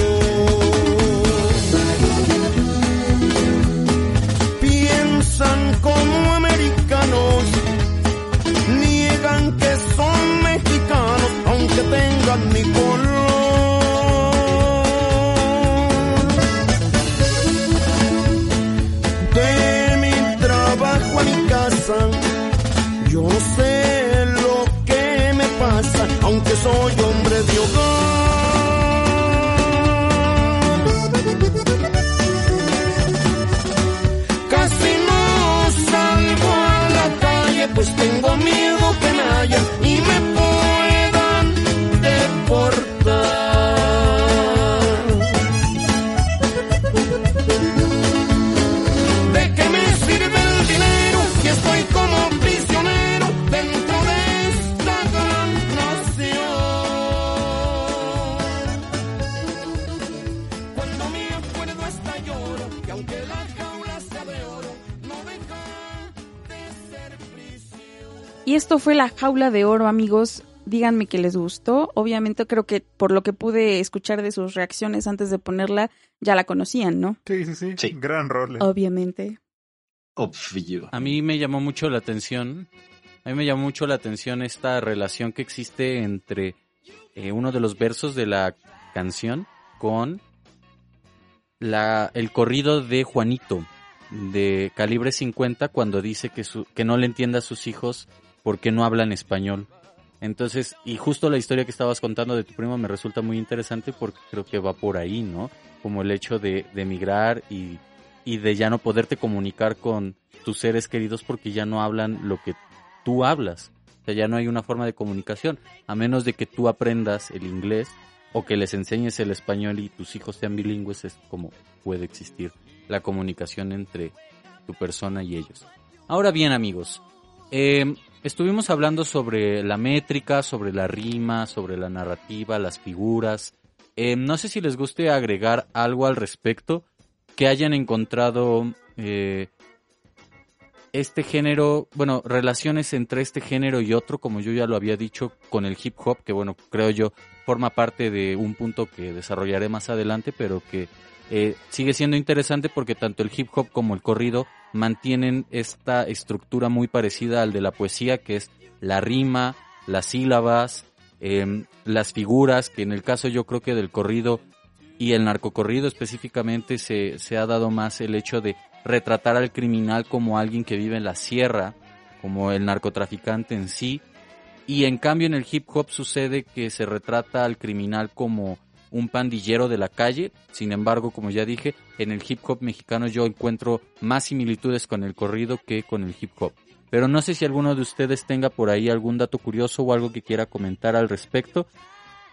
Mi color. de mi trabajo a mi casa. Yo no sé lo que me pasa, aunque soy hombre de hogar. Esto fue la jaula de oro, amigos. Díganme que les gustó. Obviamente creo que por lo que pude escuchar de sus reacciones antes de ponerla, ya la conocían, ¿no? Sí, sí, sí. Sí. Gran rol. Obviamente. Obvio. A mí me llamó mucho la atención A mí me llamó mucho la atención esta relación que existe entre eh, uno de los versos de la canción con la, el corrido de Juanito de calibre 50 cuando dice que, su, que no le entienda a sus hijos porque no hablan español. Entonces, y justo la historia que estabas contando de tu primo me resulta muy interesante porque creo que va por ahí, ¿no? Como el hecho de, de emigrar y, y de ya no poderte comunicar con tus seres queridos porque ya no hablan lo que tú hablas. O sea, ya no hay una forma de comunicación, a menos de que tú aprendas el inglés o que les enseñes el español y tus hijos sean bilingües, es como puede existir la comunicación entre tu persona y ellos. Ahora bien, amigos, eh, estuvimos hablando sobre la métrica, sobre la rima, sobre la narrativa, las figuras. Eh, no sé si les guste agregar algo al respecto que hayan encontrado eh, este género, bueno, relaciones entre este género y otro, como yo ya lo había dicho, con el hip hop, que bueno, creo yo forma parte de un punto que desarrollaré más adelante, pero que eh, sigue siendo interesante porque tanto el hip hop como el corrido mantienen esta estructura muy parecida al de la poesía, que es la rima, las sílabas, em, las figuras, que en el caso yo creo que del corrido y el narcocorrido específicamente se, se ha dado más el hecho de retratar al criminal como alguien que vive en la sierra, como el narcotraficante en sí, y en cambio en el hip hop sucede que se retrata al criminal como un pandillero de la calle. Sin embargo, como ya dije, en el hip hop mexicano yo encuentro más similitudes con el corrido que con el hip hop. Pero no sé si alguno de ustedes tenga por ahí algún dato curioso o algo que quiera comentar al respecto.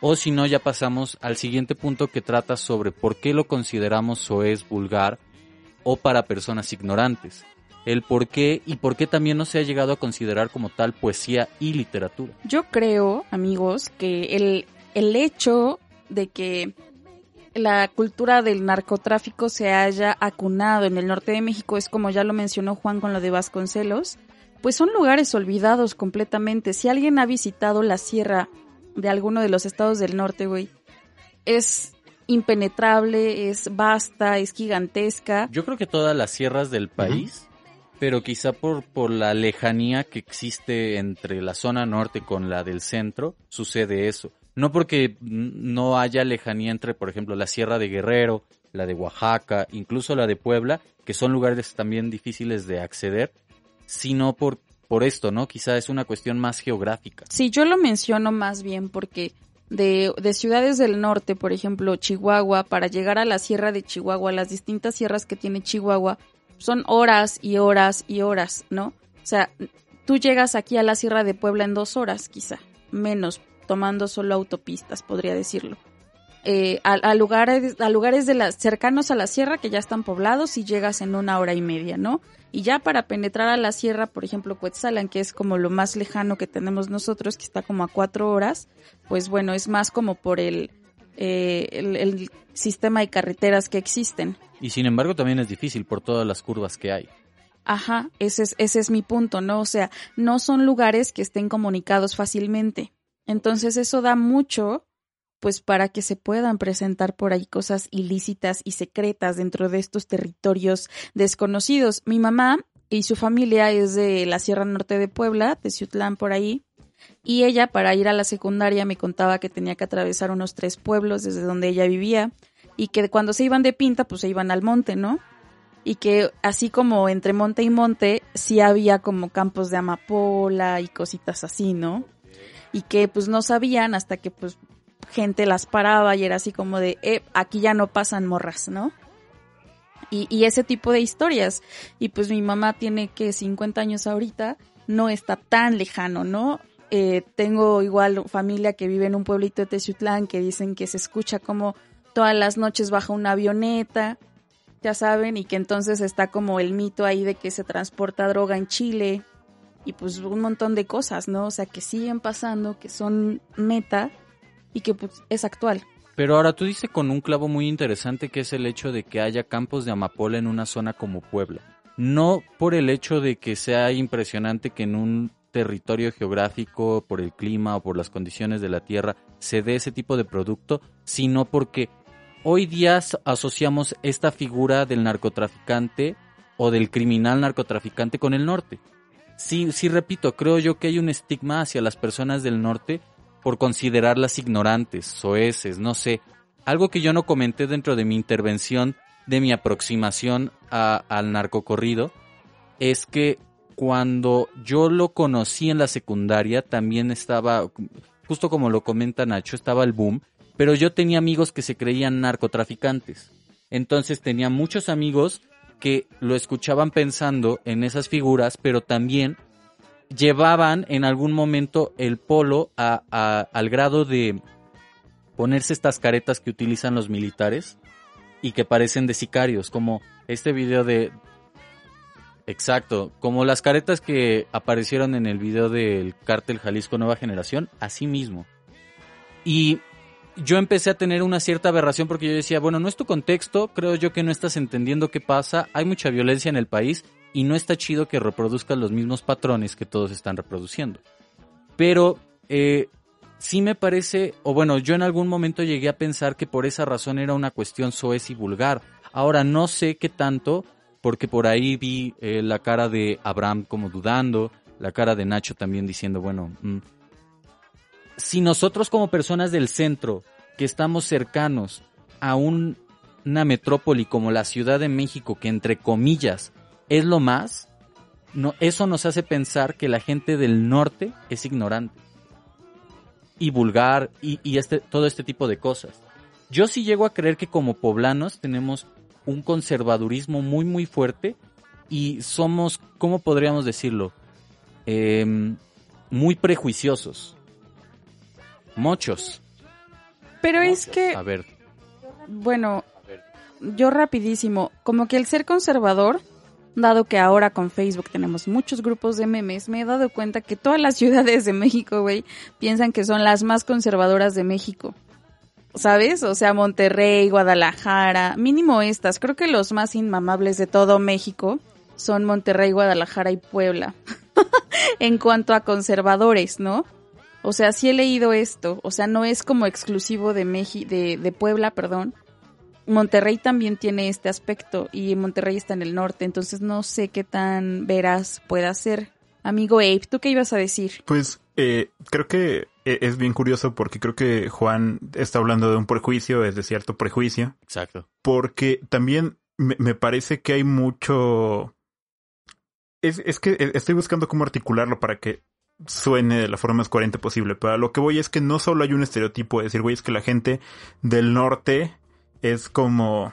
O si no, ya pasamos al siguiente punto que trata sobre por qué lo consideramos soez vulgar o para personas ignorantes. El por qué y por qué también no se ha llegado a considerar como tal poesía y literatura. Yo creo, amigos, que el, el hecho de que la cultura del narcotráfico se haya acunado en el norte de México es como ya lo mencionó Juan con lo de Vasconcelos, pues son lugares olvidados completamente. Si alguien ha visitado la sierra de alguno de los estados del norte, güey, es impenetrable, es vasta, es gigantesca. Yo creo que todas las sierras del país, pero quizá por, por la lejanía que existe entre la zona norte con la del centro, sucede eso. No porque no haya lejanía entre, por ejemplo, la Sierra de Guerrero, la de Oaxaca, incluso la de Puebla, que son lugares también difíciles de acceder, sino por, por esto, ¿no? Quizá es una cuestión más geográfica. Sí, yo lo menciono más bien porque de, de ciudades del norte, por ejemplo, Chihuahua, para llegar a la Sierra de Chihuahua, las distintas sierras que tiene Chihuahua, son horas y horas y horas, ¿no? O sea, tú llegas aquí a la Sierra de Puebla en dos horas, quizá, menos, tomando solo autopistas, podría decirlo. Eh, a, lugares, a lugares de las, cercanos a la sierra que ya están poblados y llegas en una hora y media, ¿no? Y ya para penetrar a la sierra, por ejemplo, Cuetzalan, que es como lo más lejano que tenemos nosotros, que está como a cuatro horas, pues bueno, es más como por el, eh, el, sistema de carreteras que existen. Y sin embargo también es difícil por todas las curvas que hay. Ajá, ese es, ese es mi punto, ¿no? O sea, no son lugares que estén comunicados fácilmente. Entonces eso da mucho pues para que se puedan presentar por ahí cosas ilícitas y secretas dentro de estos territorios desconocidos. Mi mamá y su familia es de la Sierra Norte de Puebla, de Ciutlán por ahí, y ella para ir a la secundaria me contaba que tenía que atravesar unos tres pueblos desde donde ella vivía y que cuando se iban de pinta pues se iban al monte, ¿no? Y que así como entre monte y monte sí había como campos de amapola y cositas así, ¿no? Y que pues no sabían hasta que pues gente las paraba y era así como de, eh, aquí ya no pasan morras, ¿no? Y, y ese tipo de historias. Y pues mi mamá tiene que 50 años ahorita, no está tan lejano, ¿no? Eh, tengo igual familia que vive en un pueblito de Teciutlán que dicen que se escucha como todas las noches baja una avioneta, ya saben, y que entonces está como el mito ahí de que se transporta droga en Chile, y pues un montón de cosas, ¿no? O sea, que siguen pasando, que son meta y que pues es actual. Pero ahora tú dices con un clavo muy interesante que es el hecho de que haya campos de amapola en una zona como Puebla. No por el hecho de que sea impresionante que en un territorio geográfico, por el clima o por las condiciones de la tierra, se dé ese tipo de producto, sino porque hoy día asociamos esta figura del narcotraficante o del criminal narcotraficante con el norte sí, sí repito, creo yo que hay un estigma hacia las personas del norte por considerarlas ignorantes, soeces, no sé. Algo que yo no comenté dentro de mi intervención, de mi aproximación al narcocorrido, es que cuando yo lo conocí en la secundaria, también estaba, justo como lo comenta Nacho, estaba el boom, pero yo tenía amigos que se creían narcotraficantes. Entonces tenía muchos amigos que lo escuchaban pensando en esas figuras, pero también llevaban en algún momento el polo a, al grado de ponerse estas caretas que utilizan los militares y que parecen de sicarios, como este video de... Exacto, como las caretas que aparecieron en el video del cártel Jalisco Nueva Generación, así mismo. Y yo empecé a tener una cierta aberración porque yo decía, bueno, no es tu contexto, creo yo que no estás entendiendo qué pasa, hay mucha violencia en el país y no está chido que reproduzcas los mismos patrones que todos están reproduciendo. Pero eh, sí me parece, o bueno, yo en algún momento llegué a pensar que por esa razón era una cuestión soez y vulgar. Ahora no sé qué tanto, porque por ahí vi eh, la cara de Abraham como dudando, la cara de Nacho también diciendo, bueno, mm, si nosotros como personas del centro, que estamos cercanos a una metrópoli como la Ciudad de México, que entre comillas es lo más, eso nos hace pensar que la gente del norte es ignorante y vulgar y, este, todo este tipo de cosas. Yo sí llego a creer que como poblanos tenemos un conservadurismo muy muy fuerte y somos, ¿cómo podríamos decirlo? Em, muy prejuiciosos. Muchos. Pero es que... A ver. Bueno, yo rapidísimo, como que el ser conservador, dado que ahora con Facebook tenemos muchos grupos de memes, me he dado cuenta que todas las ciudades de México, güey, piensan que son las más conservadoras de México. ¿Sabes? O sea, Monterrey, Guadalajara, mínimo estas. Creo que los más inmamables de todo México son Monterrey, Guadalajara y Puebla. en cuanto a conservadores, ¿no? O sea, sí he leído esto, o sea, no es como exclusivo de, Meji, de, de Puebla, perdón. Monterrey también tiene este aspecto y Monterrey está en el norte, entonces no sé qué tan veraz pueda ser. Amigo Abe, ¿tú qué ibas a decir? Pues eh, creo que e, es bien curioso porque creo que Juan está hablando de un prejuicio, es de cierto prejuicio. Exacto. Porque también me, me parece que hay mucho... Es, es que e, estoy buscando cómo articularlo para que suene de la forma más coherente posible. Pero a lo que voy es que no solo hay un estereotipo de decir, güey, es que la gente del norte es como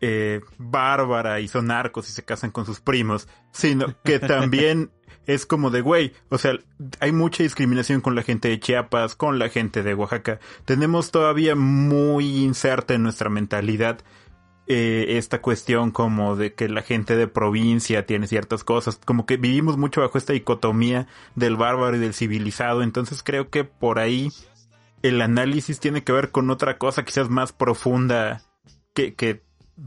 eh, bárbara y son narcos y se casan con sus primos, sino que también es como de, güey, o sea, hay mucha discriminación con la gente de Chiapas, con la gente de Oaxaca. Tenemos todavía muy inserta en nuestra mentalidad eh, esta cuestión como de que la gente de provincia tiene ciertas cosas, como que vivimos mucho bajo esta dicotomía del bárbaro y del civilizado, entonces creo que por ahí el análisis tiene que ver con otra cosa quizás más profunda que, que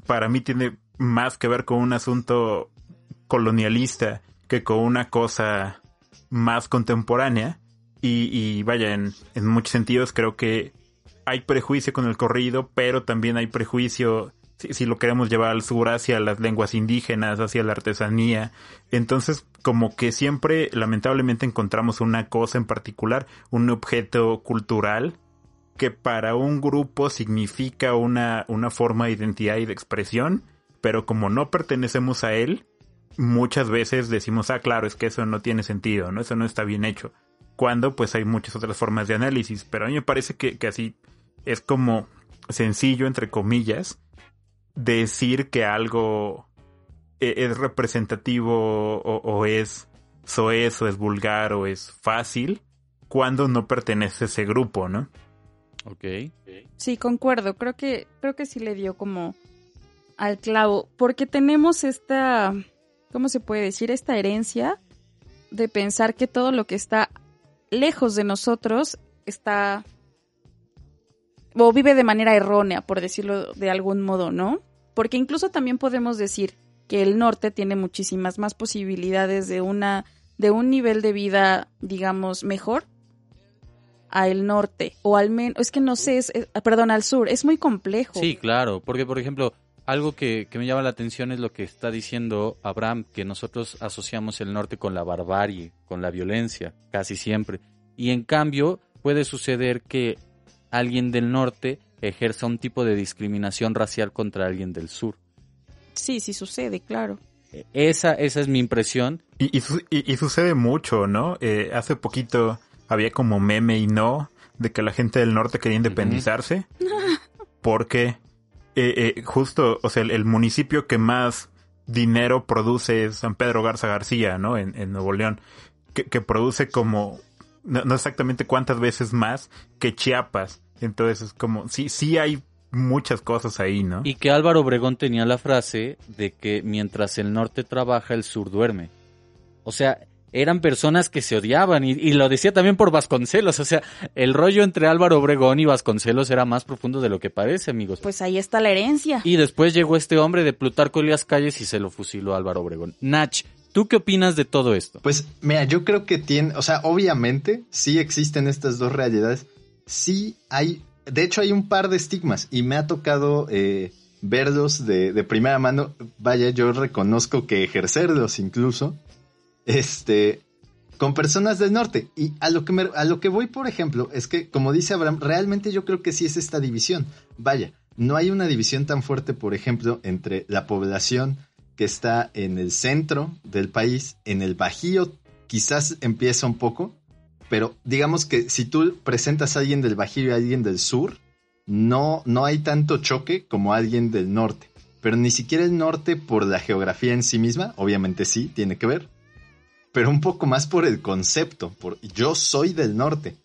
para mí tiene más que ver con un asunto colonialista que con una cosa más contemporánea. Y, y vaya, en, en muchos sentidos creo que hay prejuicio con el corrido, pero también hay prejuicio si, lo queremos llevar al sur hacia las lenguas indígenas, hacia la artesanía. Entonces, como que siempre, lamentablemente, encontramos una cosa en particular, un objeto cultural que para un grupo significa una, una forma de identidad y de expresión, pero como no pertenecemos a él, muchas veces decimos, ah, claro, es que eso no tiene sentido, ¿no? Eso no está bien hecho. Cuando pues hay muchas otras formas de análisis, pero a mí me parece que, que así es como sencillo, entre comillas, decir que algo e-, es representativo o, es soez o es vulgar o es fácil cuando no pertenece a ese grupo, ¿no? Ok. Sí, concuerdo. Creo que, creo que sí le dio como al clavo. Porque tenemos esta, ¿cómo se puede decir? Esta herencia de pensar que todo lo que está lejos de nosotros está o vive de manera errónea, por decirlo de algún modo, ¿no? Porque incluso también podemos decir que el norte tiene muchísimas más posibilidades de una de un nivel de vida, digamos, mejor al norte o al menos es que no sé, es, perdón, al sur, es muy complejo. Sí, claro, porque por ejemplo, algo que, que, me llama la atención es lo que está diciendo Abraham, que nosotros asociamos el norte con la barbarie, con la violencia, casi siempre. Y en cambio puede suceder que alguien del norte ejerza un tipo de discriminación racial contra alguien del sur. Sí, sí sucede, claro. Esa, esa es mi impresión. Y, y, sucede mucho, ¿no? Eh, hace poquito había como meme y no de que la gente del norte quería independizarse. Porque eh, eh, justo, o sea, el, municipio que más dinero produce es San Pedro Garza García, ¿no? En, Nuevo León. Que, produce como, no, exactamente cuántas veces más que Chiapas. Entonces, como, sí, sí hay muchas cosas ahí, ¿no? Y que Álvaro Obregón tenía la frase de que mientras el norte trabaja, el sur duerme. O sea, eran personas que se odiaban y, lo decía también por Vasconcelos, o sea, el rollo entre Álvaro Obregón y Vasconcelos era más profundo de lo que parece, amigos. Pues ahí está la herencia. Y después llegó este hombre de Plutarco Elías Calles y se lo fusiló Álvaro Obregón. Nach, ¿tú qué opinas de todo esto? Pues mira, yo creo que tiene, o sea, obviamente sí existen estas dos realidades, sí hay, de hecho hay un par de estigmas y me ha tocado... Eh, verlos de, primera mano, vaya, yo reconozco que ejercerlos incluso, este, con personas del norte. Y a lo, que a lo que voy, por ejemplo, es que, como dice Abraham, realmente yo creo que sí es esta división. Vaya, no hay una división tan fuerte, por ejemplo, entre la población que está en el centro del país, en el Bajío, quizás empieza un poco, pero digamos que si tú presentas a alguien del Bajío y a alguien del sur, no, no hay tanto choque como alguien del norte. Pero ni siquiera el norte por la geografía en sí misma, obviamente sí, tiene que ver, pero un poco más por el concepto, por yo soy del norte.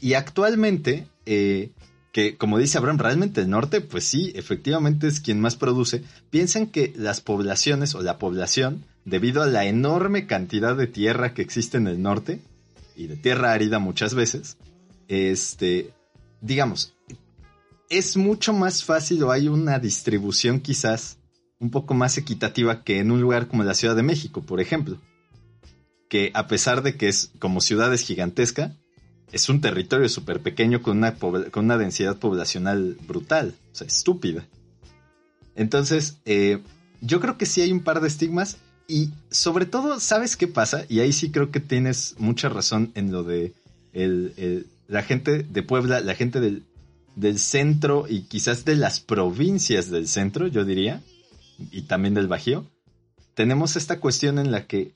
Y actualmente, eh, que como dice Abraham, realmente el norte, pues sí, efectivamente es quien más produce, piensan que las poblaciones o la población, debido a la enorme cantidad de tierra que existe en el norte, y de tierra árida muchas veces, este, digamos, es mucho más fácil o hay una distribución quizás un poco más equitativa que en un lugar como la Ciudad de México, por ejemplo que a pesar de que es como ciudad es gigantesca, es un territorio súper pequeño con una, con una densidad poblacional brutal, o sea, estúpida. Entonces, eh, yo creo que sí hay un par de estigmas y sobre todo, ¿sabes qué pasa? Y ahí sí creo que tienes mucha razón en lo de la gente de Puebla, la gente del, del centro y quizás de las provincias del centro, yo diría, y también del Bajío. Tenemos esta cuestión en la que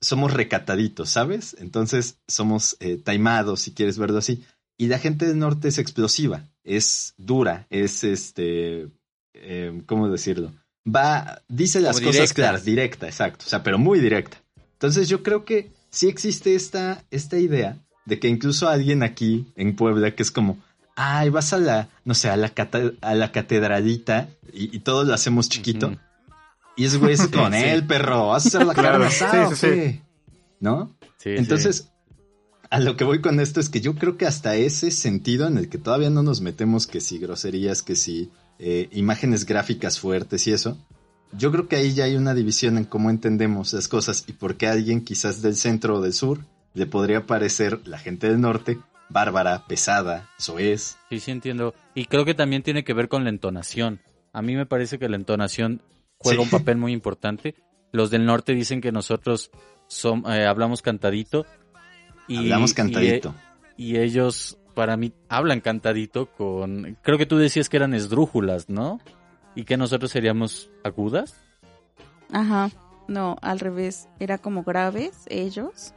somos recataditos, ¿sabes? Entonces somos eh, taimados, si quieres verlo así. Y la gente del norte es explosiva, es dura, es este, eh, ¿cómo decirlo? Va, dice las cosas claras, directa, exacto, o sea, pero muy directa. Entonces yo creo que sí existe esta, esta idea de que incluso alguien aquí en Puebla que es como, ay, vas a la, no sé, a la, a la catedralita y, todos lo hacemos chiquito. Y es güey con él, perro, vas a hacer la cara sí, sí, ¿No? Entonces, a lo que voy con esto es que yo creo que hasta ese sentido en el que todavía no nos metemos que si groserías, que si eh, imágenes gráficas fuertes y eso, yo creo que ahí ya hay una división en cómo entendemos las cosas y por qué a alguien quizás del centro o del sur le podría parecer la gente del norte bárbara, pesada, soez. Sí, sí entiendo. Y creo que también tiene que ver con la entonación. A mí me parece que la entonación juega un papel muy importante. Los del norte dicen que nosotros eh, hablamos cantadito. Y, hablamos cantadito. Y, ellos, para mí, hablan cantadito con... Creo que tú decías que eran esdrújulas, ¿no? Y que nosotros seríamos agudas. Ajá. No, al revés. Era como graves ellos.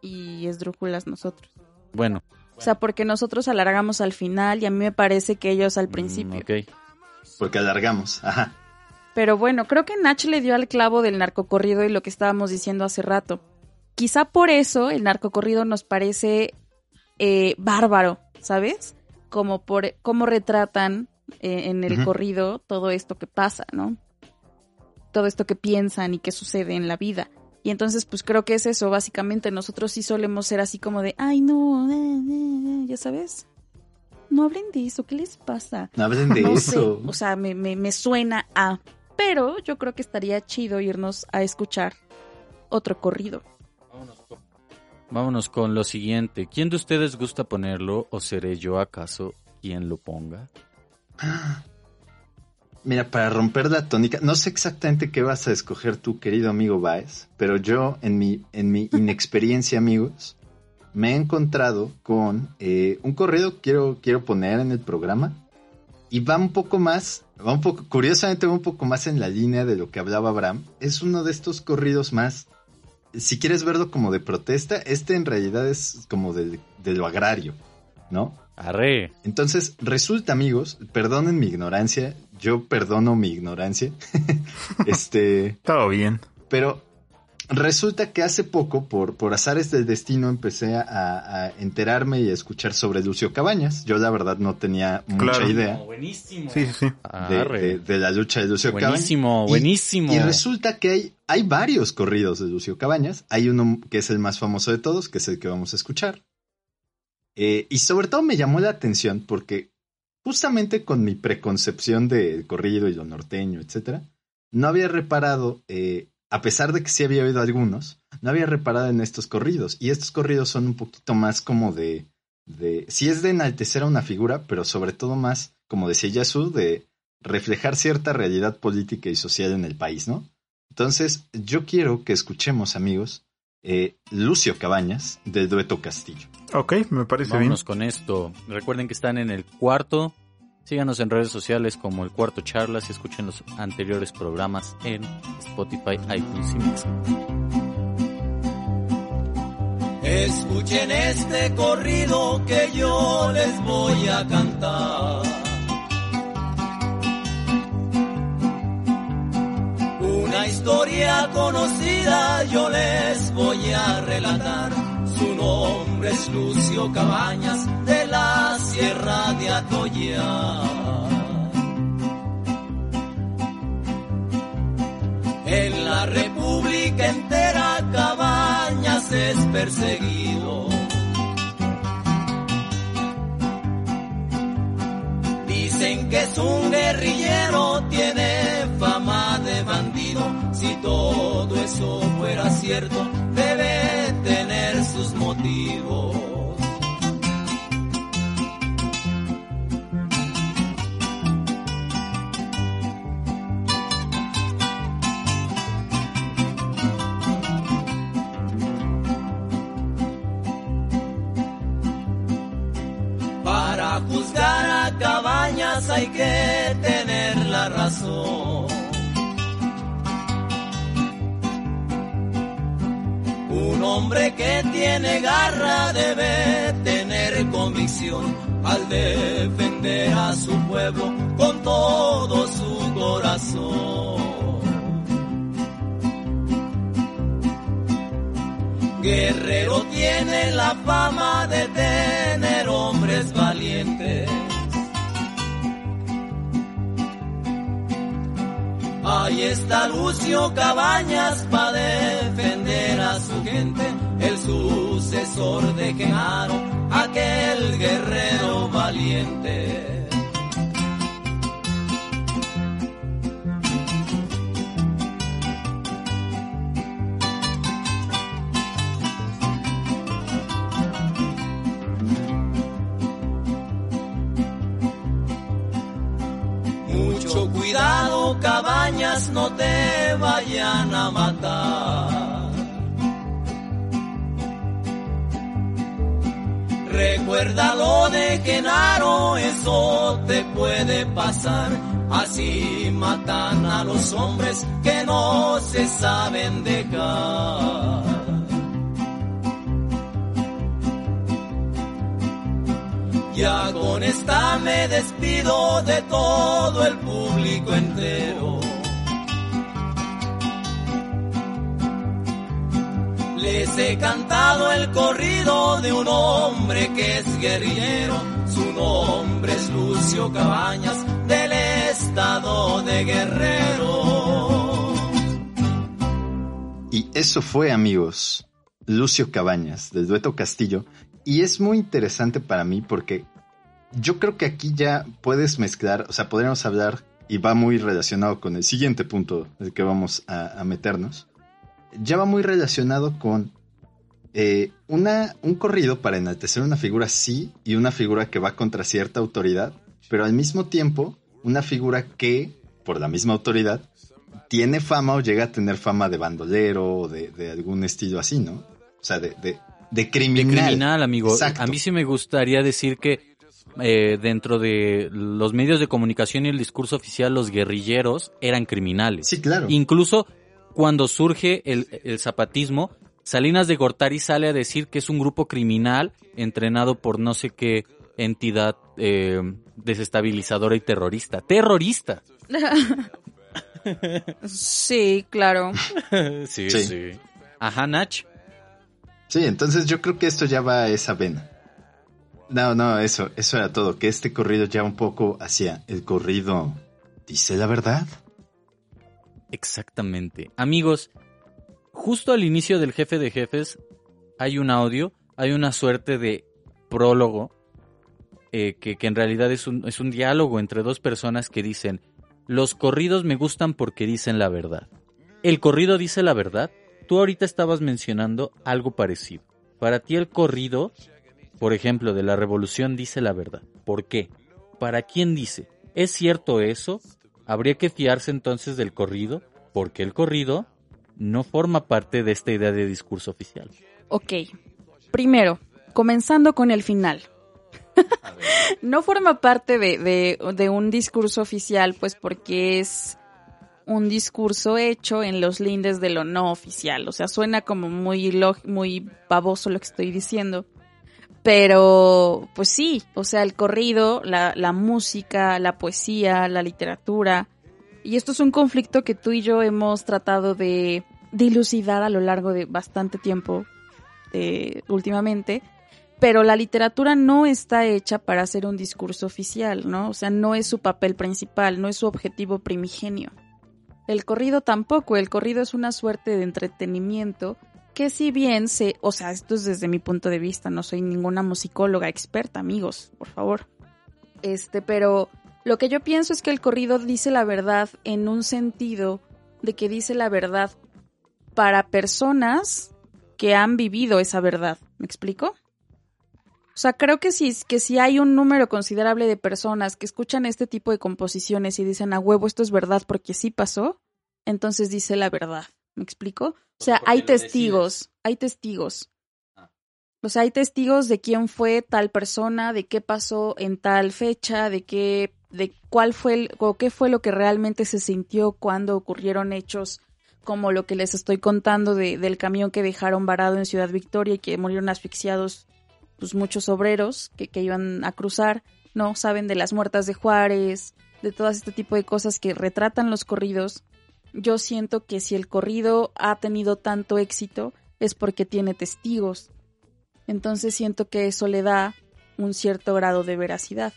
Y esdrújulas nosotros. Bueno. O sea, porque nosotros alargamos al final y a mí me parece que ellos al mm, principio. ok. Porque alargamos, ajá. Pero bueno, creo que Nach le dio al clavo del narcocorrido y lo que estábamos diciendo hace rato. Quizá por eso el narcocorrido nos parece eh, bárbaro, ¿sabes? Como por cómo retratan eh, en el corrido todo esto que pasa, ¿no? Todo esto que piensan y que sucede en la vida. Y entonces, pues creo que es eso, básicamente. Nosotros sí solemos ser así como de, ay, no, eh, ya sabes. No hablen de eso, ¿qué les pasa? No hablen de eso. o sea, me, me, me suena a pero yo creo que estaría chido irnos a escuchar otro corrido. Vámonos con, lo siguiente. ¿Quién de ustedes gusta ponerlo o seré yo acaso quien lo ponga? Mira, para romper la tónica, no sé exactamente qué vas a escoger tú, querido amigo Baez, pero yo en mi, en mi inexperiencia, amigos, me he encontrado con eh, un corrido que quiero, quiero poner en el programa y va un poco más, va un poco, curiosamente va un poco más en la línea de lo que hablaba Abraham. Es uno de estos corridos más, si quieres verlo como de protesta, este en realidad es como de, de lo agrario, ¿no? Arre. Entonces, resulta, amigos, perdonen mi ignorancia, yo perdono mi ignorancia. este. Todo bien. Pero resulta que hace poco, por, por azares del destino, empecé a, enterarme y a escuchar sobre Lucio Cabañas. Yo, la verdad, no tenía mucha idea. buenísimo. Sí, sí, de, de, la lucha de Lucio Cabañas. Buenísimo, buenísimo. Y, resulta que hay, hay varios corridos de Lucio Cabañas. Hay uno que es el más famoso de todos, que es el que vamos a escuchar. Eh, y sobre todo me llamó la atención porque justamente con mi preconcepción del corrido y lo norteño, etcétera, no había reparado, eh, a pesar de que sí había oído algunos, no había reparado en estos corridos. Y estos corridos son un poquito más como de, de, sí es de enaltecer a una figura, pero sobre todo más, como decía Yasu, de reflejar cierta realidad política y social en el país, ¿no? Entonces, yo quiero que escuchemos, amigos, eh, Lucio Cabañas del dueto Castillo. Ok, me parece Vámonos con esto. Recuerden que están en el cuarto. Síganos en redes sociales como el cuarto charlas y escuchen los anteriores programas en Spotify, iTunes y. Escuchen este corrido que yo les voy a cantar. historia conocida yo les voy a relatar. Su nombre es Lucio Cabañas de la Sierra de Atoya. En la República entera Cabañas es perseguido. Dicen que es un guerrillero, tiene fama de bandido. Si todo eso fuera cierto, debe sus motivos. Para juzgar a cabañas hay que tener la razón. Tiene garra debe tener convicción al defender a su pueblo con todo su corazón. Guerrero tiene la fama de tener hombres valientes. Ahí está Lucio Cabañas para defender a su gente, sucesor de Genaro, aquel guerrero valiente. cabañas no te vayan a matar. Recuerda lo de Genaro, eso te puede pasar. Así matan a los hombres que no se saben dejar. Ya con esta me despido de todo el público entero. Les he cantado el corrido de un hombre que es guerrillero. Su nombre es Lucio Cabañas del estado de Guerrero. Y eso fue, amigos, Lucio Cabañas del dueto Castillo y es muy interesante para mí porque yo creo que aquí ya puedes mezclar, o sea, podríamos hablar, y va muy relacionado con el siguiente punto del que vamos a, meternos, ya va muy relacionado con eh, una, un corrido para enaltecer una figura sí y una figura que va contra cierta autoridad, pero al mismo tiempo una figura que por la misma autoridad, tiene fama o llega a tener fama de bandolero o de, algún estilo así, ¿no? O sea, de, de, criminal. De criminal, amigo. A mí sí me gustaría decir que eh, dentro de los medios de comunicación y el discurso oficial, los guerrilleros eran criminales. Sí, claro. Incluso cuando surge el, el zapatismo, Salinas de Gortari sale a decir que es un grupo criminal entrenado por no sé qué entidad eh, desestabilizadora y terrorista. ¡Terrorista! sí, claro. sí, sí, Ajá, Nach. Sí, entonces yo creo que esto ya va a esa vena. No, no, eso, eso era todo. Que este corrido ya un poco hacia el corrido. ¿Dice la verdad? Exactamente. Amigos, justo al inicio del jefe de jefes hay un audio, hay una suerte de prólogo eh, que, que, en realidad es un, es un diálogo entre dos personas que dicen, los corridos me gustan porque dicen la verdad. ¿El corrido dice la verdad? Tú ahorita estabas mencionando algo parecido. Para ti el corrido, por ejemplo, de la revolución dice la verdad. ¿Por qué? ¿Para quién dice? ¿Es cierto eso? ¿Habría que fiarse entonces del corrido? Porque el corrido no forma parte de esta idea de discurso oficial. Ok. Primero, comenzando con el final. no forma parte de, un discurso oficial, pues porque es un discurso hecho en los lindes de lo no oficial. O sea, suena como muy, muy baboso lo que estoy diciendo. Pero, pues sí, o sea, el corrido, la, la música, la poesía, la literatura. Y esto es un conflicto que tú y yo hemos tratado de dilucidar a lo largo de bastante tiempo eh, últimamente pero la literatura no está hecha para hacer un discurso oficial, ¿no? O sea, no es su papel principal, no es su objetivo primigenio. El corrido tampoco, el corrido es una suerte de entretenimiento que si bien se, o sea, esto es desde mi punto de vista, no soy ninguna musicóloga experta, amigos, por favor. Este, pero lo que yo pienso es que el corrido dice la verdad en un sentido de que dice la verdad para personas que han vivido esa verdad. ¿Me explico? O sea, creo que si, que si hay un número considerable de personas que escuchan este tipo de composiciones y dicen a huevo esto es verdad porque sí pasó, entonces dice la verdad. ¿Me explico? O sea, hay testigos, hay testigos. Ah. O sea, hay testigos de quién fue tal persona, de qué pasó en tal fecha, de qué, de cuál fue el, o qué fue lo que realmente se sintió cuando ocurrieron hechos como lo que les estoy contando de, del camión que dejaron varado en Ciudad Victoria y que murieron asfixiados pues muchos obreros que, que iban a cruzar, ¿no? Saben de las muertas de Juárez, de todo este tipo de cosas que retratan los corridos. Yo siento que si el corrido ha tenido tanto éxito es porque tiene testigos. Entonces siento que eso le da un cierto grado de veracidad.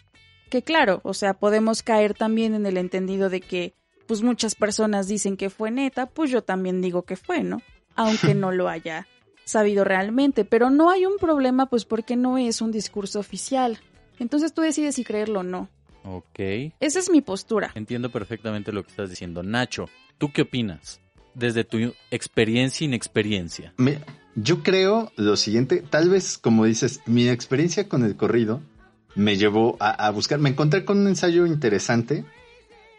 Que claro, o sea, podemos caer también en el entendido de que pues muchas personas dicen que fue neta, pues yo también digo que fue, ¿no? Aunque no lo haya sabido realmente, pero no hay un problema pues porque no es un discurso oficial. Entonces tú decides si creerlo o no. Ok. Esa es mi postura. Entiendo perfectamente lo que estás diciendo. Nacho, ¿tú qué opinas? Desde tu experiencia y inexperiencia. yo creo lo siguiente, tal vez como dices, mi experiencia con el corrido me llevó a, buscar, me encontré con un ensayo interesante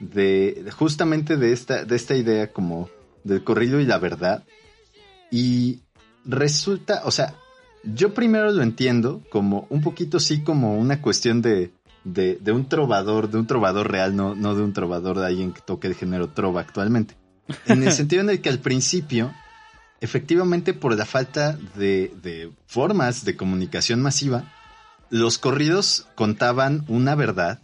de, justamente de esta, de esta idea como del corrido y la verdad. Y resulta, o sea, yo primero lo entiendo como un poquito sí como una cuestión de, de, de un trovador, de un trovador real, no, no de un trovador de alguien que toque el género trova actualmente. En el sentido en el que al principio, efectivamente por la falta de, de formas de comunicación masiva, los corridos contaban una verdad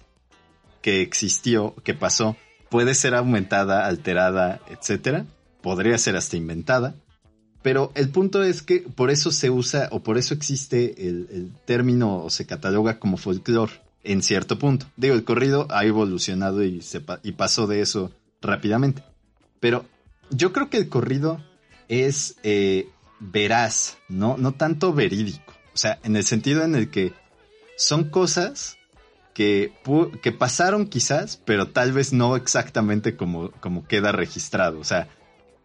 que existió, que pasó, puede ser aumentada, alterada, etcétera, podría ser hasta inventada, pero el punto es que por eso se usa o por eso existe el, término o se cataloga como folclore en cierto punto. Digo, el corrido ha evolucionado y, se, y pasó de eso rápidamente. Pero yo creo que el corrido es eh, veraz, ¿no? No tanto verídico. O sea, en el sentido en el que son cosas que, que pasaron quizás, pero tal vez no exactamente como, como queda registrado. O sea,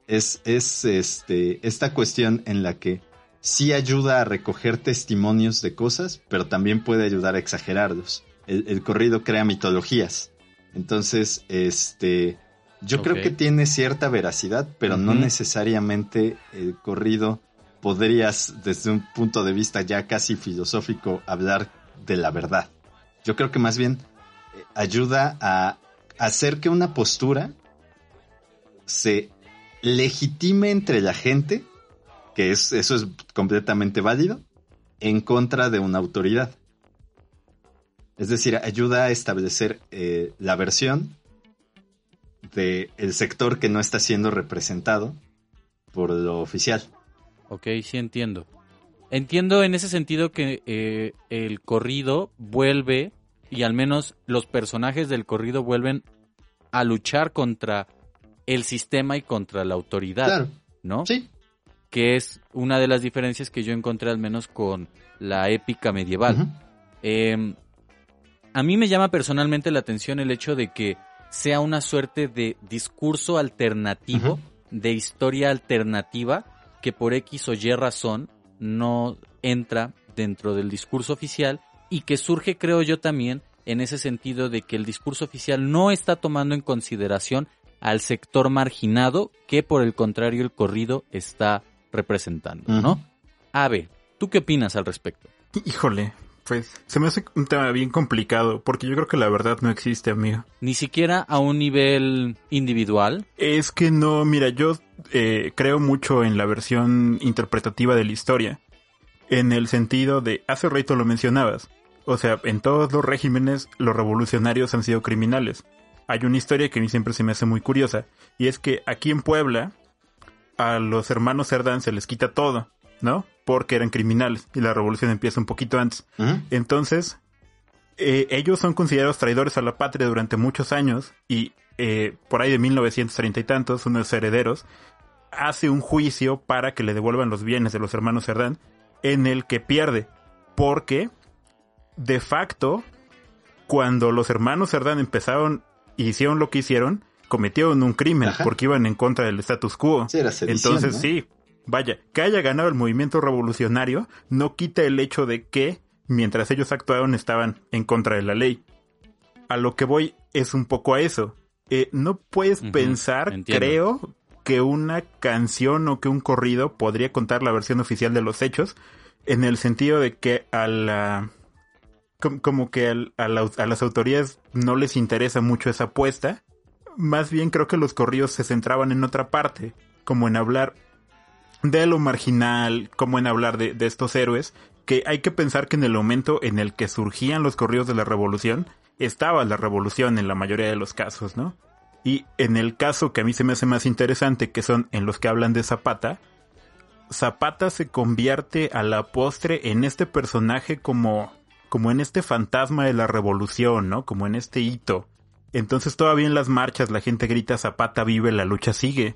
es, es este, esta cuestión en la que sí ayuda a recoger testimonios de cosas, pero también puede ayudar a exagerarlos. El, corrido crea mitologías. Entonces, este, Yo creo que tiene cierta veracidad, pero no necesariamente el corrido podrías, desde un punto de vista ya casi filosófico, hablar de la verdad. Yo creo que más bien eh, ayuda a hacer que una postura se legitime entre la gente, que es, eso es completamente válido, en contra de una autoridad. Es decir, ayuda a establecer eh, la versión del el sector que no está siendo representado por lo oficial. Ok, sí entiendo. Entiendo en ese sentido que eh, el corrido vuelve, y al menos los personajes del corrido vuelven a luchar contra el sistema y contra la autoridad. ¿No? Sí. Que es una de las diferencias que yo encontré al menos con la épica medieval. Em, a mí me llama personalmente la atención el hecho de que sea una suerte de discurso alternativo, de historia alternativa, que por X o Y razón no entra dentro del discurso oficial y que surge, creo yo también, en ese sentido de que el discurso oficial no está tomando en consideración al sector marginado que por el contrario el corrido está representando, ¿no? Ave, ¿tú qué opinas al respecto? Híjole, pues se me hace un tema bien complicado, porque yo creo que la verdad no existe, amigo. Ni siquiera a un nivel individual. Es que no, mira, yo eh, creo mucho en la versión interpretativa de la historia, en el sentido de, hace rato lo mencionabas, o sea, en todos los regímenes los revolucionarios han sido criminales. Hay una historia que a mí siempre se me hace muy curiosa, y es que aquí en Puebla, a los hermanos Cerdán se les quita todo, ¿no? Porque eran criminales, y la revolución empieza un poquito antes. Entonces, eh, ellos son considerados traidores a la patria durante muchos años, y eh, por ahí de 1930 y tantos, uno de sus herederos hace un juicio para que le devuelvan los bienes de los hermanos Cerdán, en el que pierde, porque de facto, cuando los hermanos Cerdán empezaron y hicieron lo que hicieron, cometieron un crimen porque iban en contra del status quo. Entonces sí, vaya, que haya ganado el movimiento revolucionario no quita el hecho de que mientras ellos actuaron estaban en contra de la ley. A lo que voy es un poco a eso. Eh, no puedes pensar, creo, que una canción o que un corrido podría contar la versión oficial de los hechos, en el sentido de que a la como que a, las autoridades no les interesa mucho esa apuesta. Más bien creo que los corridos se centraban en otra parte, como en hablar de lo marginal, como en hablar de, estos héroes, que hay que pensar que en el momento en el que surgían los corridos de la revolución, estaba la revolución en la mayoría de los casos, ¿no? Y en el caso que a mí se me hace más interesante, que son en los que hablan de Zapata, Zapata se convierte a la postre en este personaje como como en este fantasma de la revolución, ¿no? Como en este hito. Entonces todavía en las marchas la gente grita Zapata vive, la lucha sigue.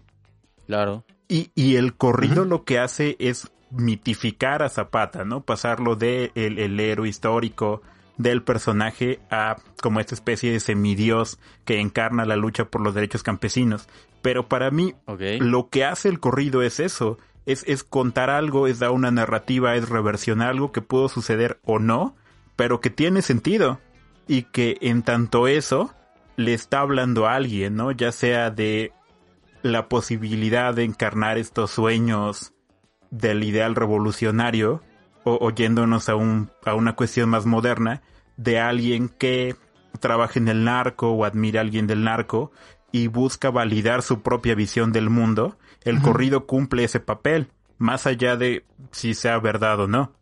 Claro. Y, y el corrido lo que hace es mitificar a Zapata, ¿no? Pasarlo de el, héroe histórico del personaje a como esta especie de semidios que encarna la lucha por los derechos campesinos. Pero para mí, lo que hace el corrido es eso. Es, es contar algo, es dar una narrativa, es reversionar algo que pudo suceder o no, pero que tiene sentido y que en tanto eso le está hablando a alguien, ¿no? Ya sea de la posibilidad de encarnar estos sueños del ideal revolucionario o oyéndonos a, un, a una cuestión más moderna de alguien que trabaja en el narco o admira a alguien del narco y busca validar su propia visión del mundo, el corrido cumple ese papel, más allá de si sea verdad o no.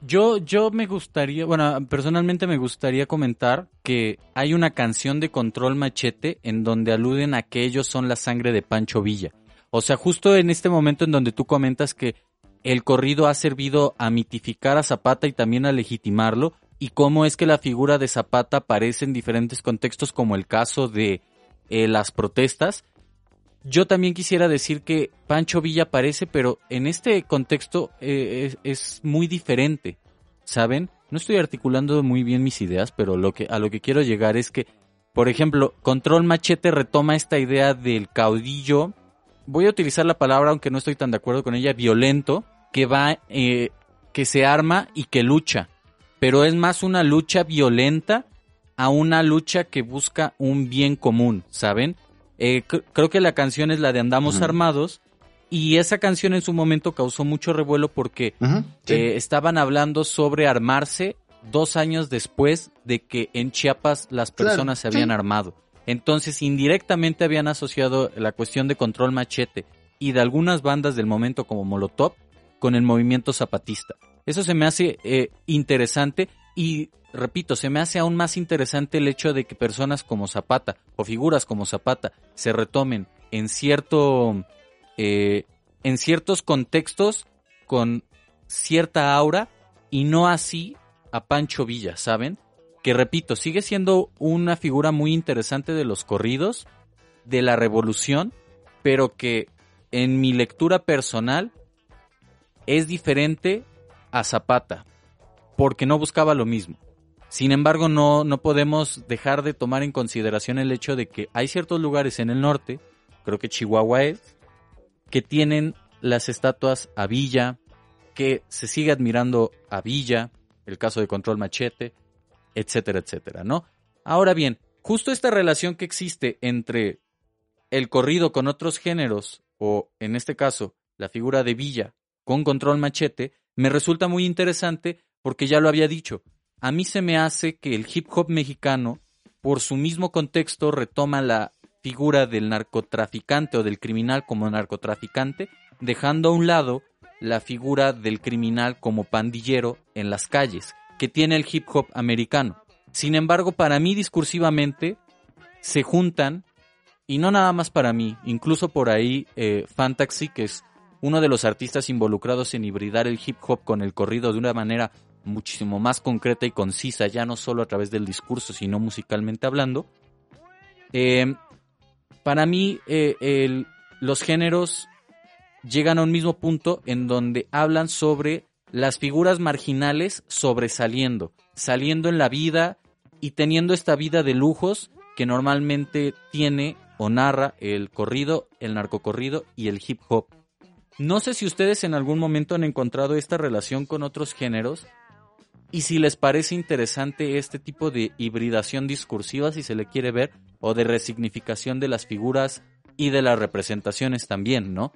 Yo, yo me gustaría, bueno, personalmente me gustaría comentar que hay una canción de Control Machete en donde aluden a que ellos son la sangre de Pancho Villa. O sea, justo en este momento en donde tú comentas que el corrido ha servido a mitificar a Zapata y también a legitimarlo, y cómo es que la figura de Zapata aparece en diferentes contextos, como el caso de eh, las protestas, yo también quisiera decir que Pancho Villa aparece, pero en este contexto eh, es, muy diferente, ¿saben? No estoy articulando muy bien mis ideas, pero lo que, a lo que quiero llegar es que, por ejemplo, Control Machete retoma esta idea del caudillo, voy a utilizar la palabra, aunque no estoy tan de acuerdo con ella, violento, que va, eh, que se arma y que lucha, pero es más una lucha violenta a una lucha que busca un bien común, ¿saben? Eh, creo que la canción es la de Andamos Armados. Y esa canción en su momento causó mucho revuelo porque eh, estaban hablando sobre armarse dos años después de que en Chiapas las personas se habían armado. Entonces, indirectamente habían asociado la cuestión de control machete y de algunas bandas del momento como Molotov con el movimiento zapatista. Eso se me hace eh, interesante y, repito, se me hace aún más interesante el hecho de que personas como Zapata o figuras como Zapata se retomen en cierto... Eh, en ciertos contextos con cierta aura y no así a Pancho Villa, ¿saben? Que repito, sigue siendo una figura muy interesante de los corridos, de la revolución, pero que en mi lectura personal es diferente a Zapata, porque no buscaba lo mismo. Sin embargo, no, no podemos dejar de tomar en consideración el hecho de que hay ciertos lugares en el norte, creo que Chihuahua es, que tienen las estatuas a Villa, que se sigue admirando a Villa, el caso de Control Machete, etcétera, etcétera, ¿no? Ahora bien, justo esta relación que existe entre el corrido con otros géneros, o en este caso, la figura de Villa con Control Machete, me resulta muy interesante porque ya lo había dicho. A mí se me hace que el hip hop mexicano, por su mismo contexto, retoma la figura del narcotraficante o del criminal como narcotraficante, dejando a un lado la figura del criminal como pandillero en las calles, que tiene el hip hop americano. Sin embargo, para mí discursivamente se juntan, y no nada más para mí, incluso por ahí eh, Fantasy, que es uno de los artistas involucrados en hibridar el hip hop con el corrido de una manera muchísimo más concreta y concisa, ya no solo a través del discurso, sino musicalmente hablando. Eh, para mí, eh, los géneros llegan a un mismo punto en donde hablan sobre las figuras marginales sobresaliendo, saliendo en la vida y teniendo esta vida de lujos que normalmente tiene o narra el corrido, el narcocorrido y el hip hop. No sé si ustedes en algún momento han encontrado esta relación con otros géneros y si les parece interesante este tipo de hibridación discursiva, si se le quiere ver, o de resignificación de las figuras y de las representaciones también, ¿no?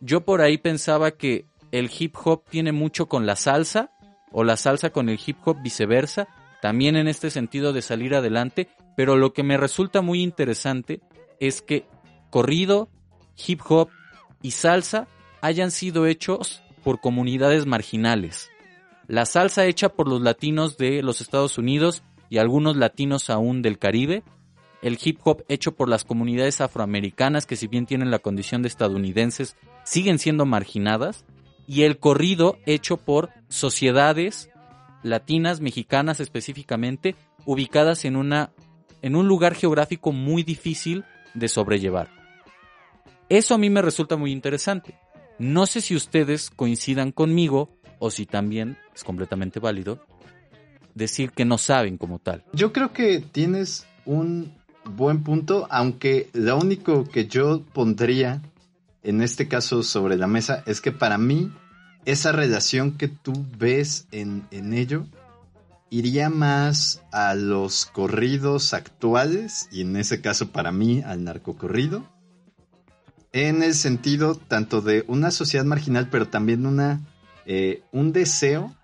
Yo por ahí pensaba que el hip hop tiene mucho con la salsa o la salsa con el hip hop viceversa, también en este sentido de salir adelante, pero lo que me resulta muy interesante es que corrido, hip hop y salsa hayan sido hechos por comunidades marginales. La salsa hecha por los latinos de los Estados Unidos y algunos latinos aún del Caribe, el hip hop hecho por las comunidades afroamericanas que si bien tienen la condición de estadounidenses, siguen siendo marginadas, y el corrido hecho por sociedades latinas, mexicanas específicamente, ubicadas en, una, en un lugar geográfico muy difícil de sobrellevar. Eso a mí me resulta muy interesante. No sé si ustedes coincidan conmigo o si también es completamente válido decir que no saben como tal. Yo creo que tienes un buen punto, aunque lo único que yo pondría en este caso sobre la mesa es que para mí esa relación que tú ves en, ello iría más a los corridos actuales y en ese caso para mí al narcocorrido en el sentido tanto de una sociedad marginal pero también una eh, un deseo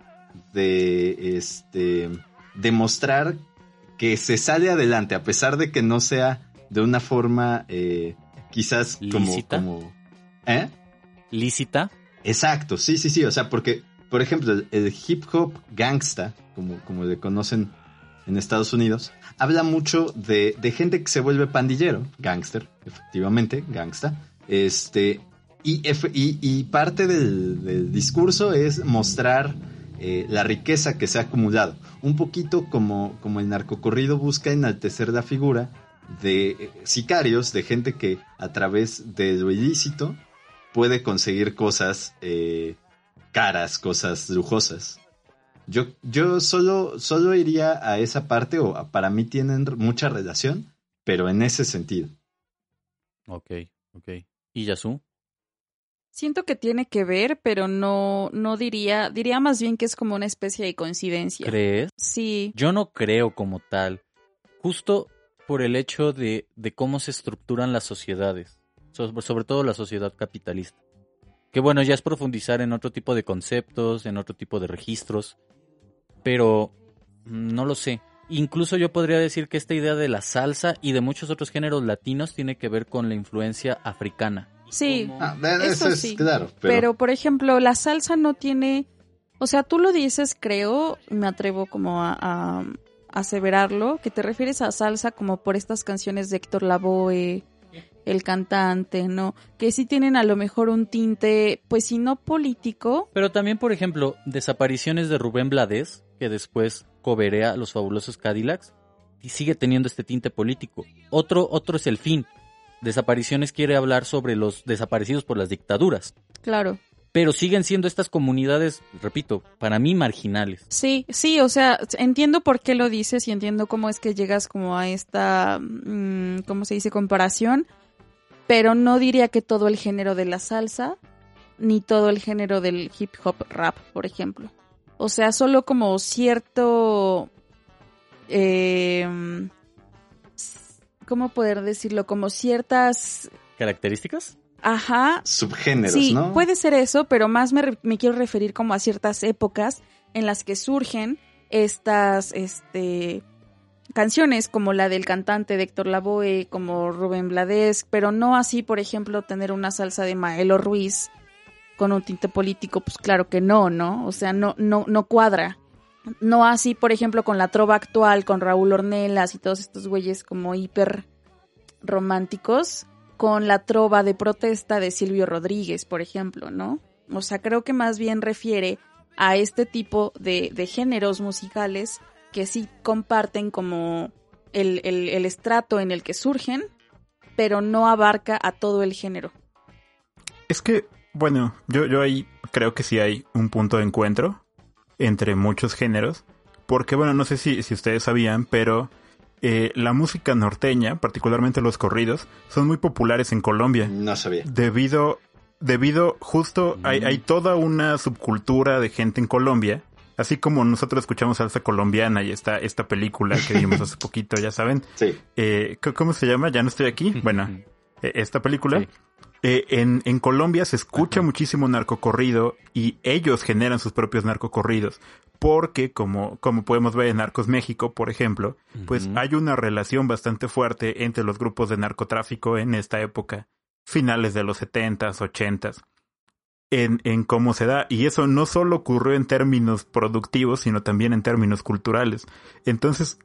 de este demostrar que se sale adelante, a pesar de que no sea de una forma eh, quizás como, ¿Eh? ¿Lícita? Exacto, sí, sí, sí. O sea, porque, por ejemplo, el, hip hop gangsta, como, como le conocen en Estados Unidos, habla mucho de, gente que se vuelve pandillero, gangster, efectivamente, gangsta. Este, y, parte del, discurso es mostrar eh, la riqueza que se ha acumulado un poquito como, como el narcocorrido busca enaltecer la figura de eh, sicarios, de gente que a través de lo ilícito puede conseguir cosas eh, caras, cosas lujosas. Yo, yo solo, solo iría a esa parte, o para mí tienen mucha relación, pero en ese sentido. Ok, ok. ¿Y Yasu? Siento que tiene que ver, pero no, no diría, diría más bien que es como una especie de coincidencia. ¿Crees? Sí. Yo no creo como tal. Justo por el hecho de, de cómo se estructuran las sociedades, sobre todo la sociedad capitalista. Que bueno, ya es profundizar en otro tipo de conceptos, en otro tipo de registros, pero no lo sé. Incluso yo podría decir que esta idea de la salsa y de muchos otros géneros latinos tiene que ver con la influencia africana. Sí, ah, eso, sí. claro. Pero... por ejemplo, la salsa no tiene, o sea, tú lo dices, creo, me atrevo como a, aseverarlo, que te refieres a salsa como por estas canciones de Héctor Lavoe, el cantante, ¿no? Que sí tienen a lo mejor un tinte, pues si no político. Pero también, por ejemplo, desapariciones de Rubén Blades, que después coberea los fabulosos Cadillacs, y sigue teniendo este tinte político. Otro, otro es el fin. Desapariciones quiere hablar sobre los desaparecidos por las dictaduras. Claro. Pero siguen siendo estas comunidades, repito, para mí marginales. Sí, sí, o sea, entiendo por qué lo dices y entiendo cómo es que llegas como a esta, mm, ¿cómo se dice?, comparación, pero no diría que todo el género de la salsa, ni todo el género del hip hop rap, por ejemplo. O sea, solo como cierto... Eh, ¿cómo poder decirlo? Como ciertas... ¿Características? Ajá. Subgéneros, sí, ¿no? puede ser eso, pero más me, me, quiero referir como a ciertas épocas en las que surgen estas, este, canciones como la del cantante de Héctor Lavoe, como Rubén Blades, pero no así, por ejemplo, tener una salsa de Maelo Ruiz con un tinte político, pues claro que no, ¿no? O sea, no, no, no cuadra. No así, por ejemplo, con la trova actual, con Raúl Ornelas y todos estos güeyes como hiper románticos, con la trova de protesta de Silvio Rodríguez, por ejemplo, ¿no? O sea, creo que más bien refiere a este tipo de, de géneros musicales que sí comparten como el, el, estrato en el que surgen, pero no abarca a todo el género. Es que, bueno, yo, yo ahí creo que sí hay un punto de encuentro entre muchos géneros, porque bueno, no sé si, si ustedes sabían, pero eh, la música norteña, particularmente los corridos, son muy populares en Colombia. No sabía. Debido, debido justo, hay, hay toda una subcultura de gente en Colombia, así como nosotros escuchamos salsa colombiana y está esta película que vimos hace poquito, ya saben. Sí. Eh, ¿Cómo se llama? Ya no estoy aquí. Bueno, eh, esta película. Eh, en, en, Colombia se escucha muchísimo narcocorrido y ellos generan sus propios narcocorridos. Porque, como, como podemos ver en Narcos México, por ejemplo, pues hay una relación bastante fuerte entre los grupos de narcotráfico en esta época, finales de los setentas, ochentas, en, en cómo se da. Y eso no solo ocurrió en términos productivos, sino también en términos culturales. Entonces,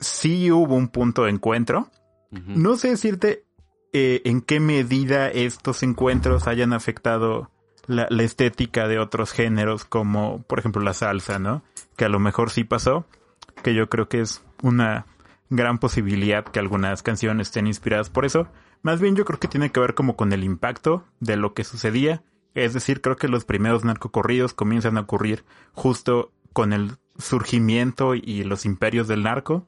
sí hubo un punto de encuentro. No sé decirte eh, en qué medida estos encuentros hayan afectado la, la, estética de otros géneros, como por ejemplo la salsa, ¿no? Que a lo mejor sí pasó, que yo creo que es una gran posibilidad que algunas canciones estén inspiradas por eso. Más bien yo creo que tiene que ver como con el impacto de lo que sucedía. Es decir, creo que los primeros narcocorridos comienzan a ocurrir justo con el surgimiento y los imperios del narco.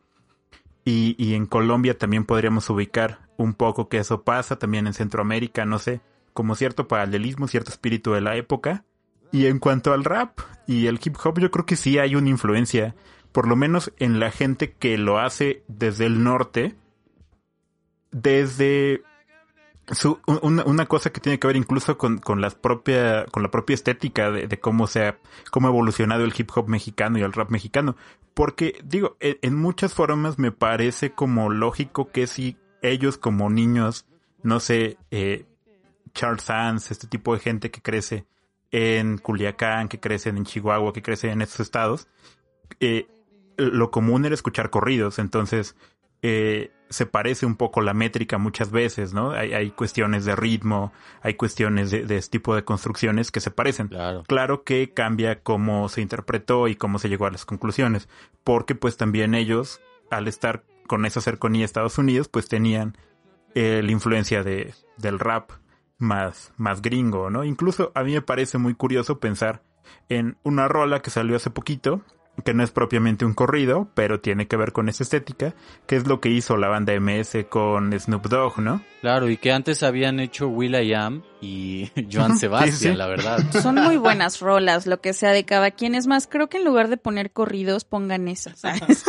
Y, y en Colombia también podríamos ubicar un poco que eso pasa, también en Centroamérica, no sé, como cierto paralelismo, cierto espíritu de la época. Y en cuanto al rap y el hip hop, yo creo que sí hay una influencia, por lo menos en la gente que lo hace desde el norte, desde su, una, una, cosa que tiene que ver incluso con, con, las propia, con la propia estética de, de, cómo se ha, cómo ha evolucionado el hip hop mexicano y el rap mexicano. Porque, digo, en, en muchas formas me parece como lógico que si ellos como niños, no sé, eh, Charles Sands, este tipo de gente que crece en Culiacán, que crecen en Chihuahua, que crecen en estos estados, eh, lo común era escuchar corridos, entonces eh, se parece un poco la métrica muchas veces, ¿no? Hay, hay cuestiones de ritmo, hay cuestiones de, de, este tipo de construcciones que se parecen. Claro. claro que cambia cómo se interpretó y cómo se llegó a las conclusiones, porque pues también ellos, al estar con esa cercanía a Estados Unidos, pues tenían eh, la influencia de, del rap más, más gringo, ¿no? Incluso a mí me parece muy curioso pensar en una rola que salió hace poquito, que no es propiamente un corrido, pero tiene que ver con esa estética, que es lo que hizo la banda MS con Snoop Dogg, ¿no? Claro, y que antes habían hecho Will I Am y Joan Sebastián, sí, sí. la verdad. Son muy buenas rolas, lo que sea de cada quien. Es más, creo que en lugar de poner corridos, pongan esas. ¿sabes?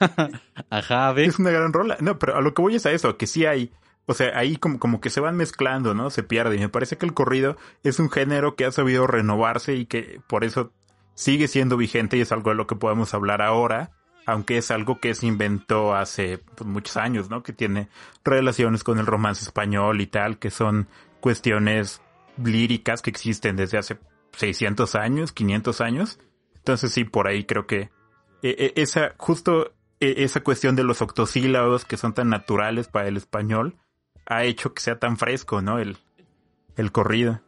Ajá, ¿ves? Es una gran rola. No, pero a lo que voy es a eso, que sí hay. O sea, ahí como, como que se van mezclando, ¿no? Se pierde. Y me parece que el corrido es un género que ha sabido renovarse y que por eso sigue siendo vigente y es algo de lo que podemos hablar ahora, aunque es algo que se inventó hace pues, muchos años, ¿no? Que tiene relaciones con el romance español y tal, que son cuestiones líricas que existen desde hace 600 años, 500 años. Entonces sí, por ahí creo que e, e, esa, justo e, esa cuestión de los octosílabos que son tan naturales para el español ha hecho que sea tan fresco, ¿no? El, el corrido.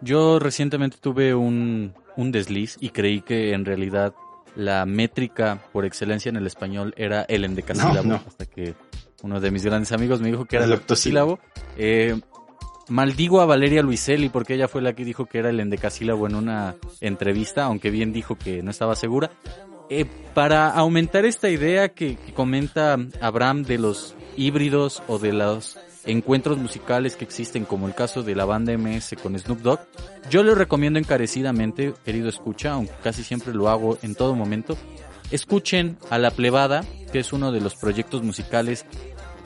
Yo recientemente tuve un, un desliz y creí que en realidad la métrica por excelencia en el español era el endecasílabo, hasta que uno de mis grandes amigos me dijo que era el octosílabo. Eh, maldigo a Valeria Luiselli porque ella fue la que dijo que era el endecasílabo en una entrevista, aunque bien dijo que no estaba segura. Eh, para aumentar esta idea que, que comenta Abraham de los híbridos o de los encuentros musicales que existen, como el caso de la banda MS con Snoop Dogg, yo les recomiendo encarecidamente, querido escucha, aunque casi siempre lo hago en todo momento, escuchen a La Plebada, que es uno de los proyectos musicales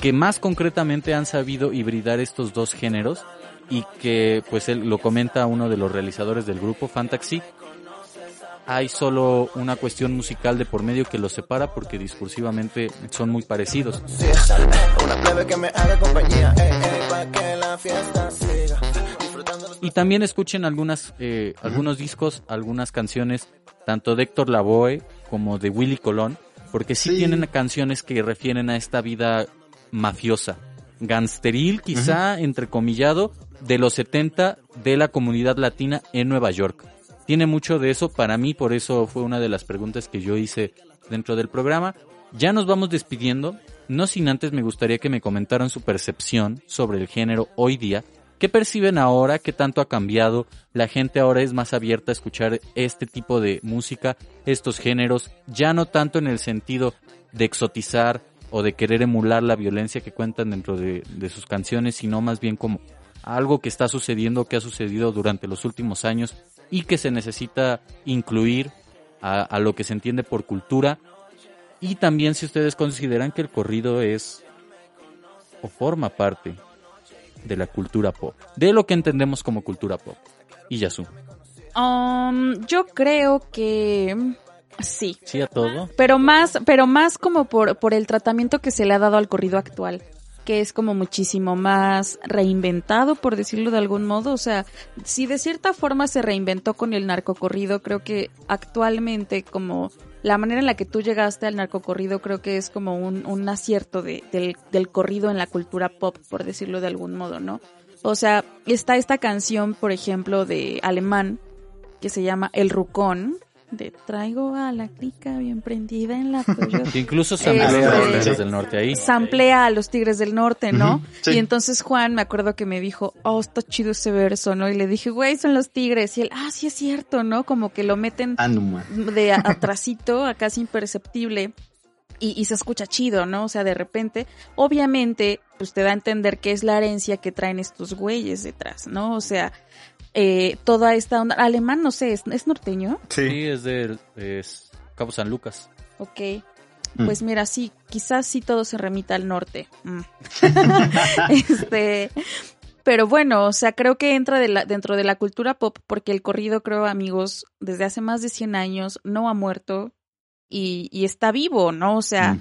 que más concretamente han sabido hibridar estos dos géneros y que pues él lo comenta uno de los realizadores del grupo Fantaxi hay solo una cuestión musical de por medio que los separa porque discursivamente son muy parecidos. Y también escuchen algunas, eh, algunos discos, algunas canciones, tanto de Héctor Lavoe como de Willy Colón, porque sí, tienen canciones que refieren a esta vida mafiosa, gangsteril quizá, entrecomillado, de los 70 de la comunidad latina en Nueva York tiene mucho de eso para mí, por eso fue una de las preguntas que yo hice dentro del programa. Ya nos vamos despidiendo, no sin antes me gustaría que me comentaran su percepción sobre el género hoy día. ¿Qué perciben ahora? ¿Qué tanto ha cambiado? La gente ahora es más abierta a escuchar este tipo de música, estos géneros, ya no tanto en el sentido de exotizar o de querer emular la violencia que cuentan dentro de, de sus canciones, sino más bien como algo que está sucediendo, que ha sucedido durante los últimos años y que se necesita incluir a, lo que se entiende por cultura. Y también si ustedes consideran que el corrido es o forma parte de la cultura pop, de lo que entendemos como cultura pop. Y Yasu. Um, yo creo que sí. Sí a todo. Pero más, pero más como por, por el tratamiento que se le ha dado al corrido actual que es como muchísimo más reinventado, por decirlo de algún modo. O sea, si de cierta forma se reinventó con el narcocorrido, creo que actualmente como la manera en la que tú llegaste al narcocorrido creo que es como un, un acierto de, del, del corrido en la cultura pop, por decirlo de algún modo, ¿no? O sea, está esta canción, por ejemplo, de alemán, que se llama El Rucón, de traigo a la clica bien prendida en la Toyota. Que incluso samplea a los este, Tigres del Norte ahí. Samplea a los Tigres del Norte, ¿no? Y entonces Juan me acuerdo que me dijo, oh, está chido ese verso, ¿no? Y le dije, güey, son los Tigres. Y él, ah, sí es cierto, ¿no? Como que lo meten de atrasito a casi imperceptible. Y, y, se escucha chido, ¿no? O sea, de repente, obviamente, pues te da a entender que es la herencia que traen estos güeyes detrás, ¿no? O sea, eh, toda esta onda. Alemán, no sé, ¿es, norteño? Sí. es de Cabo San Lucas. Ok. Mm. Pues mira, sí, quizás sí todo se remita al norte. Mm. este, pero bueno, o sea, creo que entra de la, dentro de la cultura pop porque el corrido, creo, amigos, desde hace más de 100 años no ha muerto y, y está vivo, ¿no? O sea,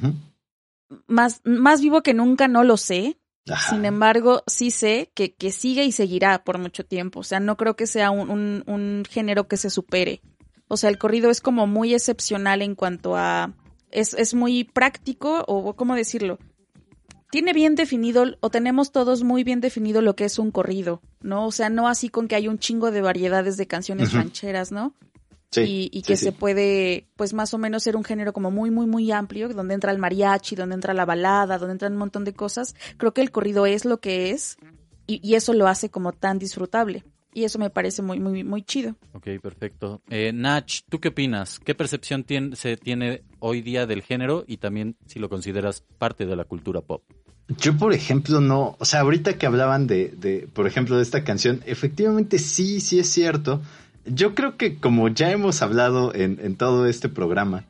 más, más vivo que nunca, no lo sé, sin embargo, sí sé que, que, sigue y seguirá por mucho tiempo. O sea, no creo que sea un, un, género que se supere. O sea, el corrido es como muy excepcional en cuanto a... Es, es muy práctico, o cómo decirlo. Tiene bien definido, o tenemos todos muy bien definido lo que es un corrido, ¿no? O sea, no así con que hay un chingo de variedades de canciones rancheras, ¿no? Y, que se puede, pues más o menos ser un género como muy, muy, muy amplio, donde entra el mariachi, donde entra la balada, donde entran un montón de cosas. Creo que el corrido es lo que es y, eso lo hace como tan disfrutable. Y eso me parece muy, muy, muy chido. Ok, perfecto. Eh, Nach, ¿tú qué opinas? ¿Qué percepción tiene, se tiene hoy día del género y también si lo consideras parte de la cultura pop? Yo, por ejemplo, no, o sea, ahorita que hablaban de, de, por ejemplo, de esta canción, efectivamente sí, sí es cierto yo creo que como ya hemos hablado en, todo este programa,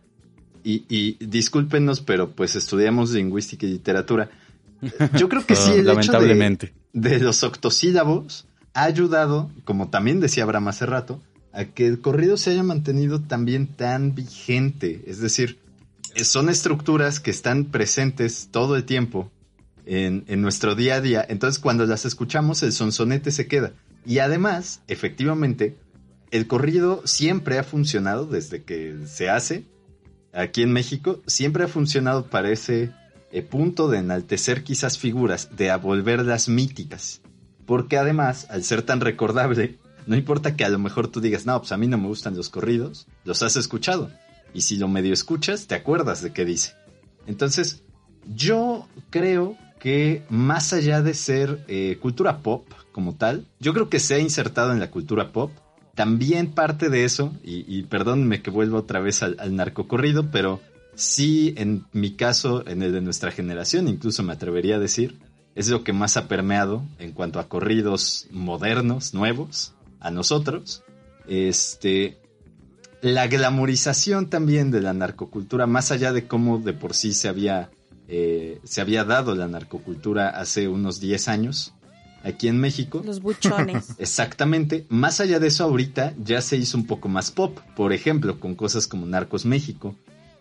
y, y discúlpenos, pero pues estudiamos lingüística y literatura. Yo creo que sí, el Lamentablemente. hecho de, de los octosílabos ha ayudado, como también decía Abraham hace rato, a que el corrido se haya mantenido también tan vigente. Es decir, son estructuras que están presentes todo el tiempo en, en, nuestro día a día. Entonces, cuando las escuchamos, el sonsonete se queda. Y además, efectivamente, el corrido siempre ha funcionado desde que se hace aquí en México. Siempre ha funcionado para ese eh, punto de enaltecer quizás figuras, de volverlas míticas. Porque además, al ser tan recordable, no importa que a lo mejor tú digas, no, pues a mí no me gustan los corridos, los has escuchado. Y si lo medio escuchas, te acuerdas de qué dice. Entonces, yo creo que más allá de ser eh, cultura pop como tal, yo creo que se ha insertado en la cultura pop. También parte de eso, y, perdónme que vuelva otra vez al, al narcocorrido, pero sí en mi caso, en el de nuestra generación, incluso me atrevería a decir, es lo que más ha permeado en cuanto a corridos modernos, nuevos, a nosotros. Este, la glamorización también de la narcocultura, más allá de cómo de por sí se había, eh, se había dado la narcocultura hace unos 10 años aquí en México. Los buchones. Exactamente. Más allá de eso, ahorita ya se hizo un poco más pop. Por ejemplo, con cosas como Narcos México,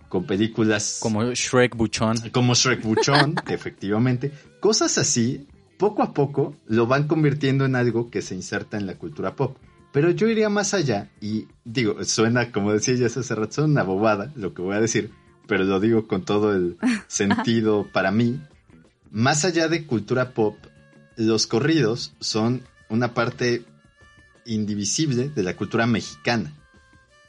con películas... Como Shrek Buchón. Como Shrek Buchón, efectivamente. Cosas así, poco a poco, lo van convirtiendo en algo que se inserta en la cultura pop. Pero yo iría más allá y digo, suena, como decía ya hace rato, suena una bobada lo que voy a decir, pero lo digo con todo el sentido para mí. Más allá de cultura pop, los corridos son una parte indivisible de la cultura mexicana.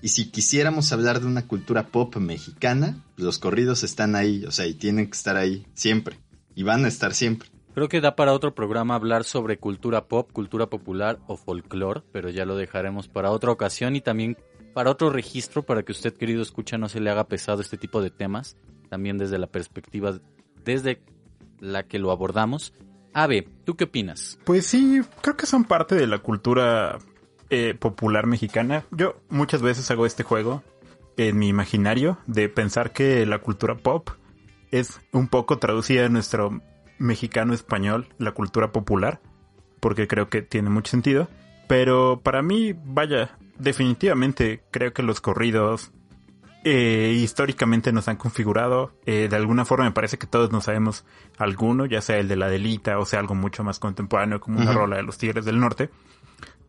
Y si quisiéramos hablar de una cultura pop mexicana, los corridos están ahí, o sea, y tienen que estar ahí siempre. Y van a estar siempre. Creo que da para otro programa hablar sobre cultura pop, cultura popular o folclore, pero ya lo dejaremos para otra ocasión y también para otro registro para que usted, querido escucha, no se le haga pesado este tipo de temas, también desde la perspectiva desde la que lo abordamos. Ave, ¿tú qué opinas? Pues sí, creo que son parte de la cultura eh, popular mexicana. Yo muchas veces hago este juego en mi imaginario de pensar que la cultura pop es un poco traducida en nuestro mexicano español, la cultura popular, porque creo que tiene mucho sentido. Pero para mí, vaya, definitivamente creo que los corridos eh, históricamente nos han configurado. Eh, de alguna forma me parece que todos nos sabemos alguno, ya sea el de la delita o sea algo mucho más contemporáneo como una rola de los Tigres del Norte.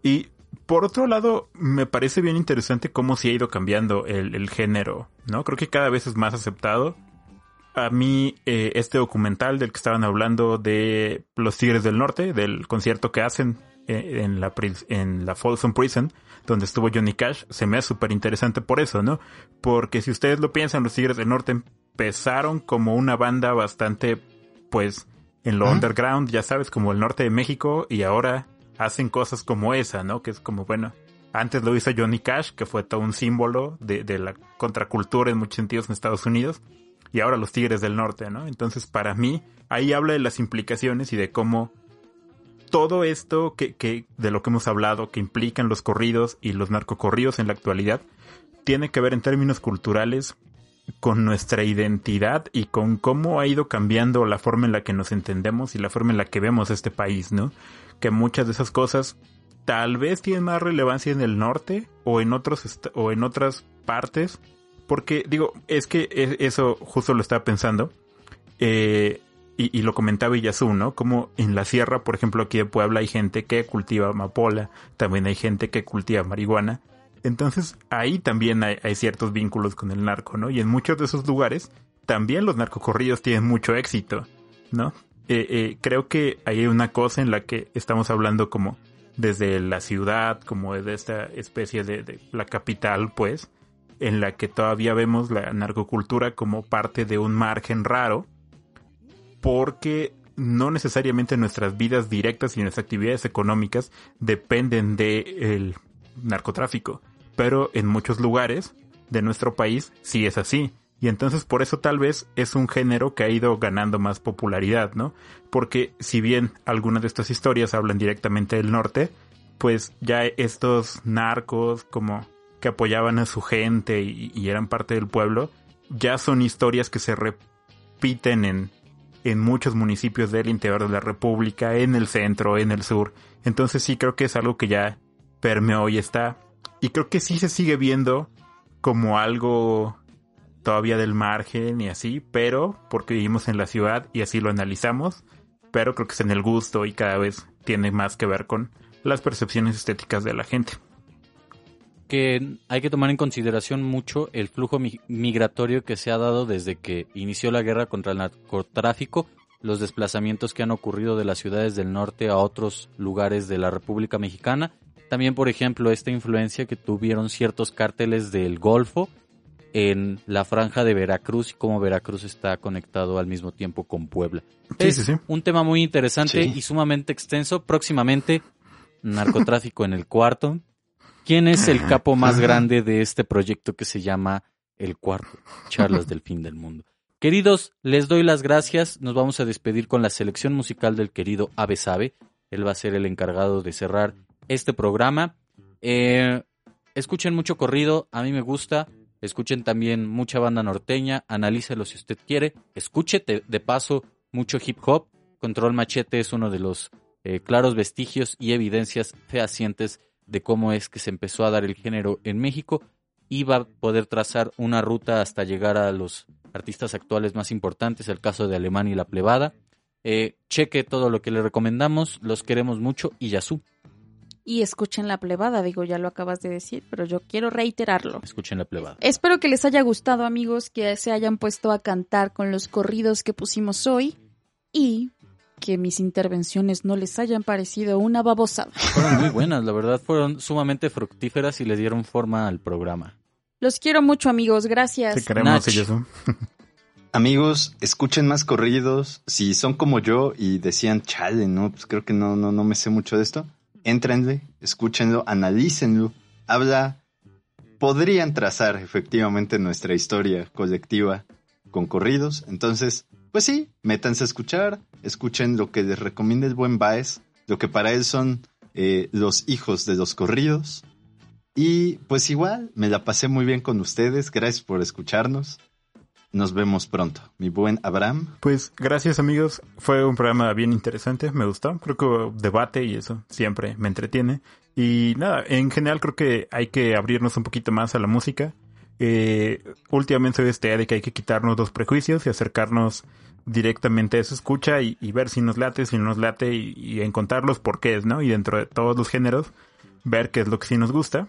Y por otro lado, me parece bien interesante cómo se ha ido cambiando el, género, ¿no? Creo que cada vez es más aceptado. A mí, eh, este documental del que estaban hablando de Los Tigres del Norte, del concierto que hacen en, la, en la Folsom Prison, donde estuvo Johnny Cash, se me hace súper interesante por eso, ¿no? Porque si ustedes lo piensan, Los Tigres del Norte empezaron como una banda bastante, pues, en lo underground, ya sabes, como el norte de México, y ahora hacen cosas como esa, ¿no? Que es como, bueno, antes lo hizo Johnny Cash, que fue todo un símbolo de, de la contracultura en muchos sentidos en Estados Unidos, y ahora los Tigres del Norte, ¿no? Entonces, para mí, ahí habla de las implicaciones y de cómo todo esto que, que, de lo que hemos hablado, que implican los corridos y los narcocorridos en la actualidad, tiene que ver en términos culturales con nuestra identidad y con cómo ha ido cambiando la forma en la que nos entendemos y la forma en la que vemos este país, ¿no? que muchas de esas cosas tal vez tienen más relevancia en el norte o en otros o en otras partes porque digo es que e, eso justo lo estaba pensando eh, y, lo comentaba Iyasu, ¿no? Como en la sierra, por ejemplo, aquí de Puebla hay gente que cultiva amapola, también hay gente que cultiva marihuana. Entonces ahí también hay, ciertos vínculos con el narco, ¿no? Y en muchos de esos lugares también los narcocorridos tienen mucho éxito, ¿no? Eh, eh, creo que hay una cosa en la que estamos hablando como desde la ciudad, como de esta especie de, la capital, pues, en la que todavía vemos la narcocultura como parte de un margen raro, porque no necesariamente nuestras vidas directas y nuestras actividades económicas dependen del narcotráfico, pero en muchos lugares de nuestro país sí es así. Y entonces por eso tal vez es un género que ha ido ganando más popularidad, ¿no? Porque si bien algunas de estas historias hablan directamente del norte, pues ya estos narcos como que apoyaban a su gente y, eran parte del pueblo, ya son historias que se repiten en, en muchos municipios del interior de la República, en el centro, en el sur. Entonces sí creo que es algo que ya permeó y está. Y creo que sí se sigue viendo como algo todavía del margen y así, pero porque vivimos en la ciudad y así lo analizamos, pero creo que es en el gusto y cada vez tiene más que ver con las percepciones estéticas de la gente. Que hay que tomar en consideración mucho el flujo migratorio que se ha dado desde que inició la guerra contra el narcotráfico, los desplazamientos que han ocurrido de las ciudades del norte a otros lugares de la República Mexicana también, por ejemplo, esta influencia que tuvieron ciertos cárteles del Golfo en la franja de Veracruz y cómo Veracruz está conectado al mismo tiempo con Puebla. es un tema muy interesante y sumamente extenso. Próximamente, narcotráfico en el cuarto. ¿Quién es el capo más grande de este proyecto que se llama El Cuarto? Charlas del Fin del Mundo. Queridos, les doy las gracias. Nos vamos a despedir con la selección musical del querido Ave Sabe. Él va a ser el encargado de cerrar este programa. Eh, escuchen mucho corrido, a mí me gusta. Escuchen también mucha banda norteña, analícelo si usted quiere. Escúchete de paso mucho hip hop. Control Machete es uno de los eh, claros vestigios y evidencias fehacientes de cómo es que se empezó a dar el género en México y va a poder trazar una ruta hasta llegar a los artistas actuales más importantes, el caso de Alemán y La Plebada. Eh, cheque todo lo que le recomendamos, los queremos mucho y Yasu y escuchen la plebada. Digo, ya lo acabas de decir, pero yo quiero reiterarlo. Escuchen la plebada. Espero que les haya gustado, amigos, que se hayan puesto a cantar con los corridos que pusimos hoy y que mis intervenciones no les hayan parecido una babosada. Fueron muy buenas, la verdad, fueron sumamente fructíferas y le dieron forma al programa. Los quiero mucho, amigos. Gracias. Te queremos, Amigos, escuchen más corridos. Si son como yo y decían, chale, no, pues creo que no, no, no me sé mucho de esto Entrenle, escúchenlo, analícenlo. Habla, podrían trazar efectivamente nuestra historia colectiva con corridos. Entonces, pues sí, métanse a escuchar, escuchen lo que les recomienda el buen Baez, lo que para él son eh, los hijos de los corridos. Y pues igual, me la pasé muy bien con ustedes, gracias por escucharnos. Nos vemos pronto. Mi buen Abraham. Pues gracias amigos. Fue un programa bien interesante. Me gustó. Creo que debate y eso siempre me entretiene. Y nada, en general creo que hay que abrirnos un poquito más a la música. Eh, últimamente soy este de que hay que quitarnos los prejuicios y acercarnos directamente a su escucha y, ver si nos late, si no nos late y, y encontrar los porqués, ¿no? Y dentro de todos los géneros, ver qué es lo que sí nos gusta.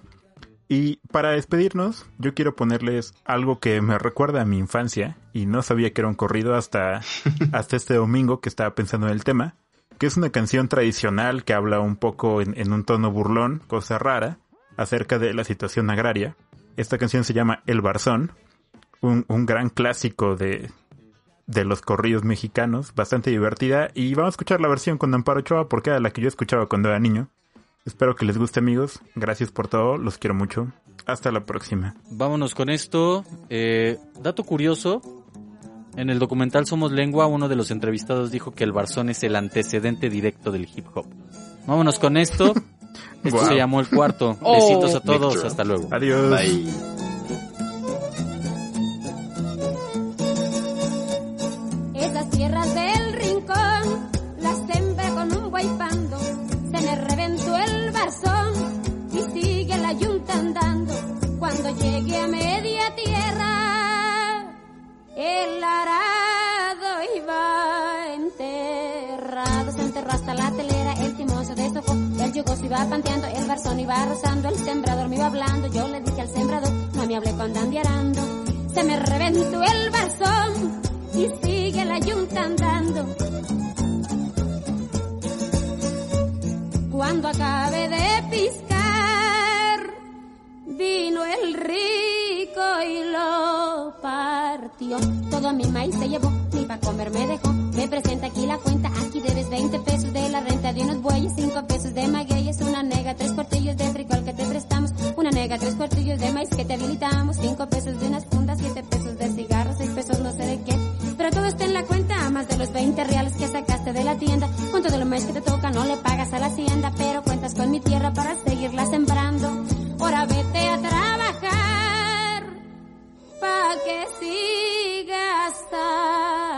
Y para despedirnos, yo quiero ponerles algo que me recuerda a mi infancia y no sabía que era un corrido hasta, hasta este domingo que estaba pensando en el tema, que es una canción tradicional que habla un poco en, un tono burlón, cosa rara, acerca de la situación agraria. Esta canción se llama El Barzón, un, un gran clásico de, de los corridos mexicanos, bastante divertida, y vamos a escuchar la versión con Amparo Ochoa porque era la que yo escuchaba cuando era niño. Espero que les guste amigos. Gracias por todo. Los quiero mucho. Hasta la próxima. Vámonos con esto. Eh, dato curioso. En el documental Somos Lengua, uno de los entrevistados dijo que el barzón es el antecedente directo del hip hop. Vámonos con esto. Esto se llamó el cuarto. Oh. Besitos a todos. Hasta luego. Adiós. Bye. Iba panteando, el barzón iba rozando, el sembrador me iba hablando. Yo le dije al sembrador, no me hablé cuando andiarando. Se me reventó el barzón y sigue la yunta andando Cuando acabe de piscar, vino el rico y lo partió. Todo mi maíz se llevó, ni para comer me dejó. Me presenta aquí la cuenta, aquí debes 20 pesos de la renta de unos bueyes, 5 pesos de magueyes, una nega, tres cuartillos de frijol que te prestamos, una nega, tres cuartillos de maíz que te habilitamos, 5 pesos de unas fundas, 7 pesos de cigarros, 6 pesos no sé de qué. Pero todo está en la cuenta, más de los 20 reales que sacaste de la tienda. Con todo lo más que te toca, no le pagas a la hacienda, pero cuentas con mi tierra para seguirla sembrando. Ahora vete a trabajar, que sigas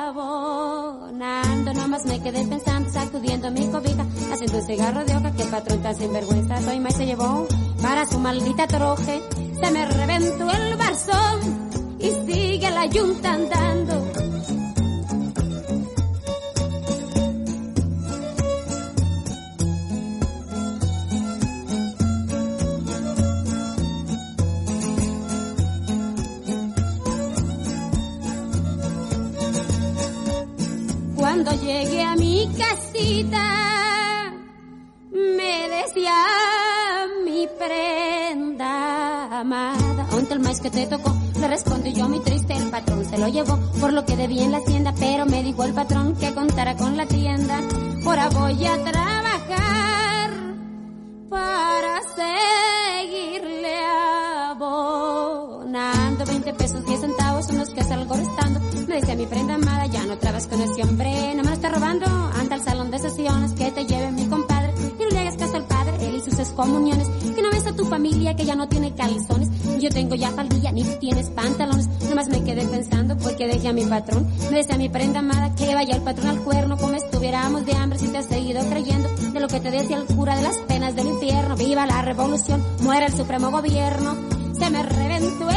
abonando. Nomás me quedé pensando, sacudiendo mi cobija, haciendo un cigarro de hoja que patrón tan sinvergüenza soy más se llevó para su maldita troje. Se me reventó el barzón y sigue la yunta andando. Cuando llegué a mi casita, me decía mi prenda amada, ¿dónde el maíz que te tocó? Le respondí yo muy triste, el patrón se lo llevó por lo que debía en la hacienda, pero me dijo el patrón que contara con la tienda. Ahora voy a trabajar para seguirle abonando 20 pesos 10 centavos son los que salgo restando. Me decía mi prenda amada, ya no trabajas con ese hombre, no me lo está robando. Anda al salón de sesiones que te lleve mi compadre excomuniones. Que no ves a tu familia que ya no tiene calzones. Yo tengo ya faldilla, ni tienes pantalones. Nomás me quedé pensando porque dejé a mi patrón. Me decía mi prenda amada que vaya el patrón al cuerno como estuviéramos de hambre si te has seguido creyendo de lo que te decía el cura de las penas del infierno. Viva la revolución, muera el supremo gobierno. Se me reventó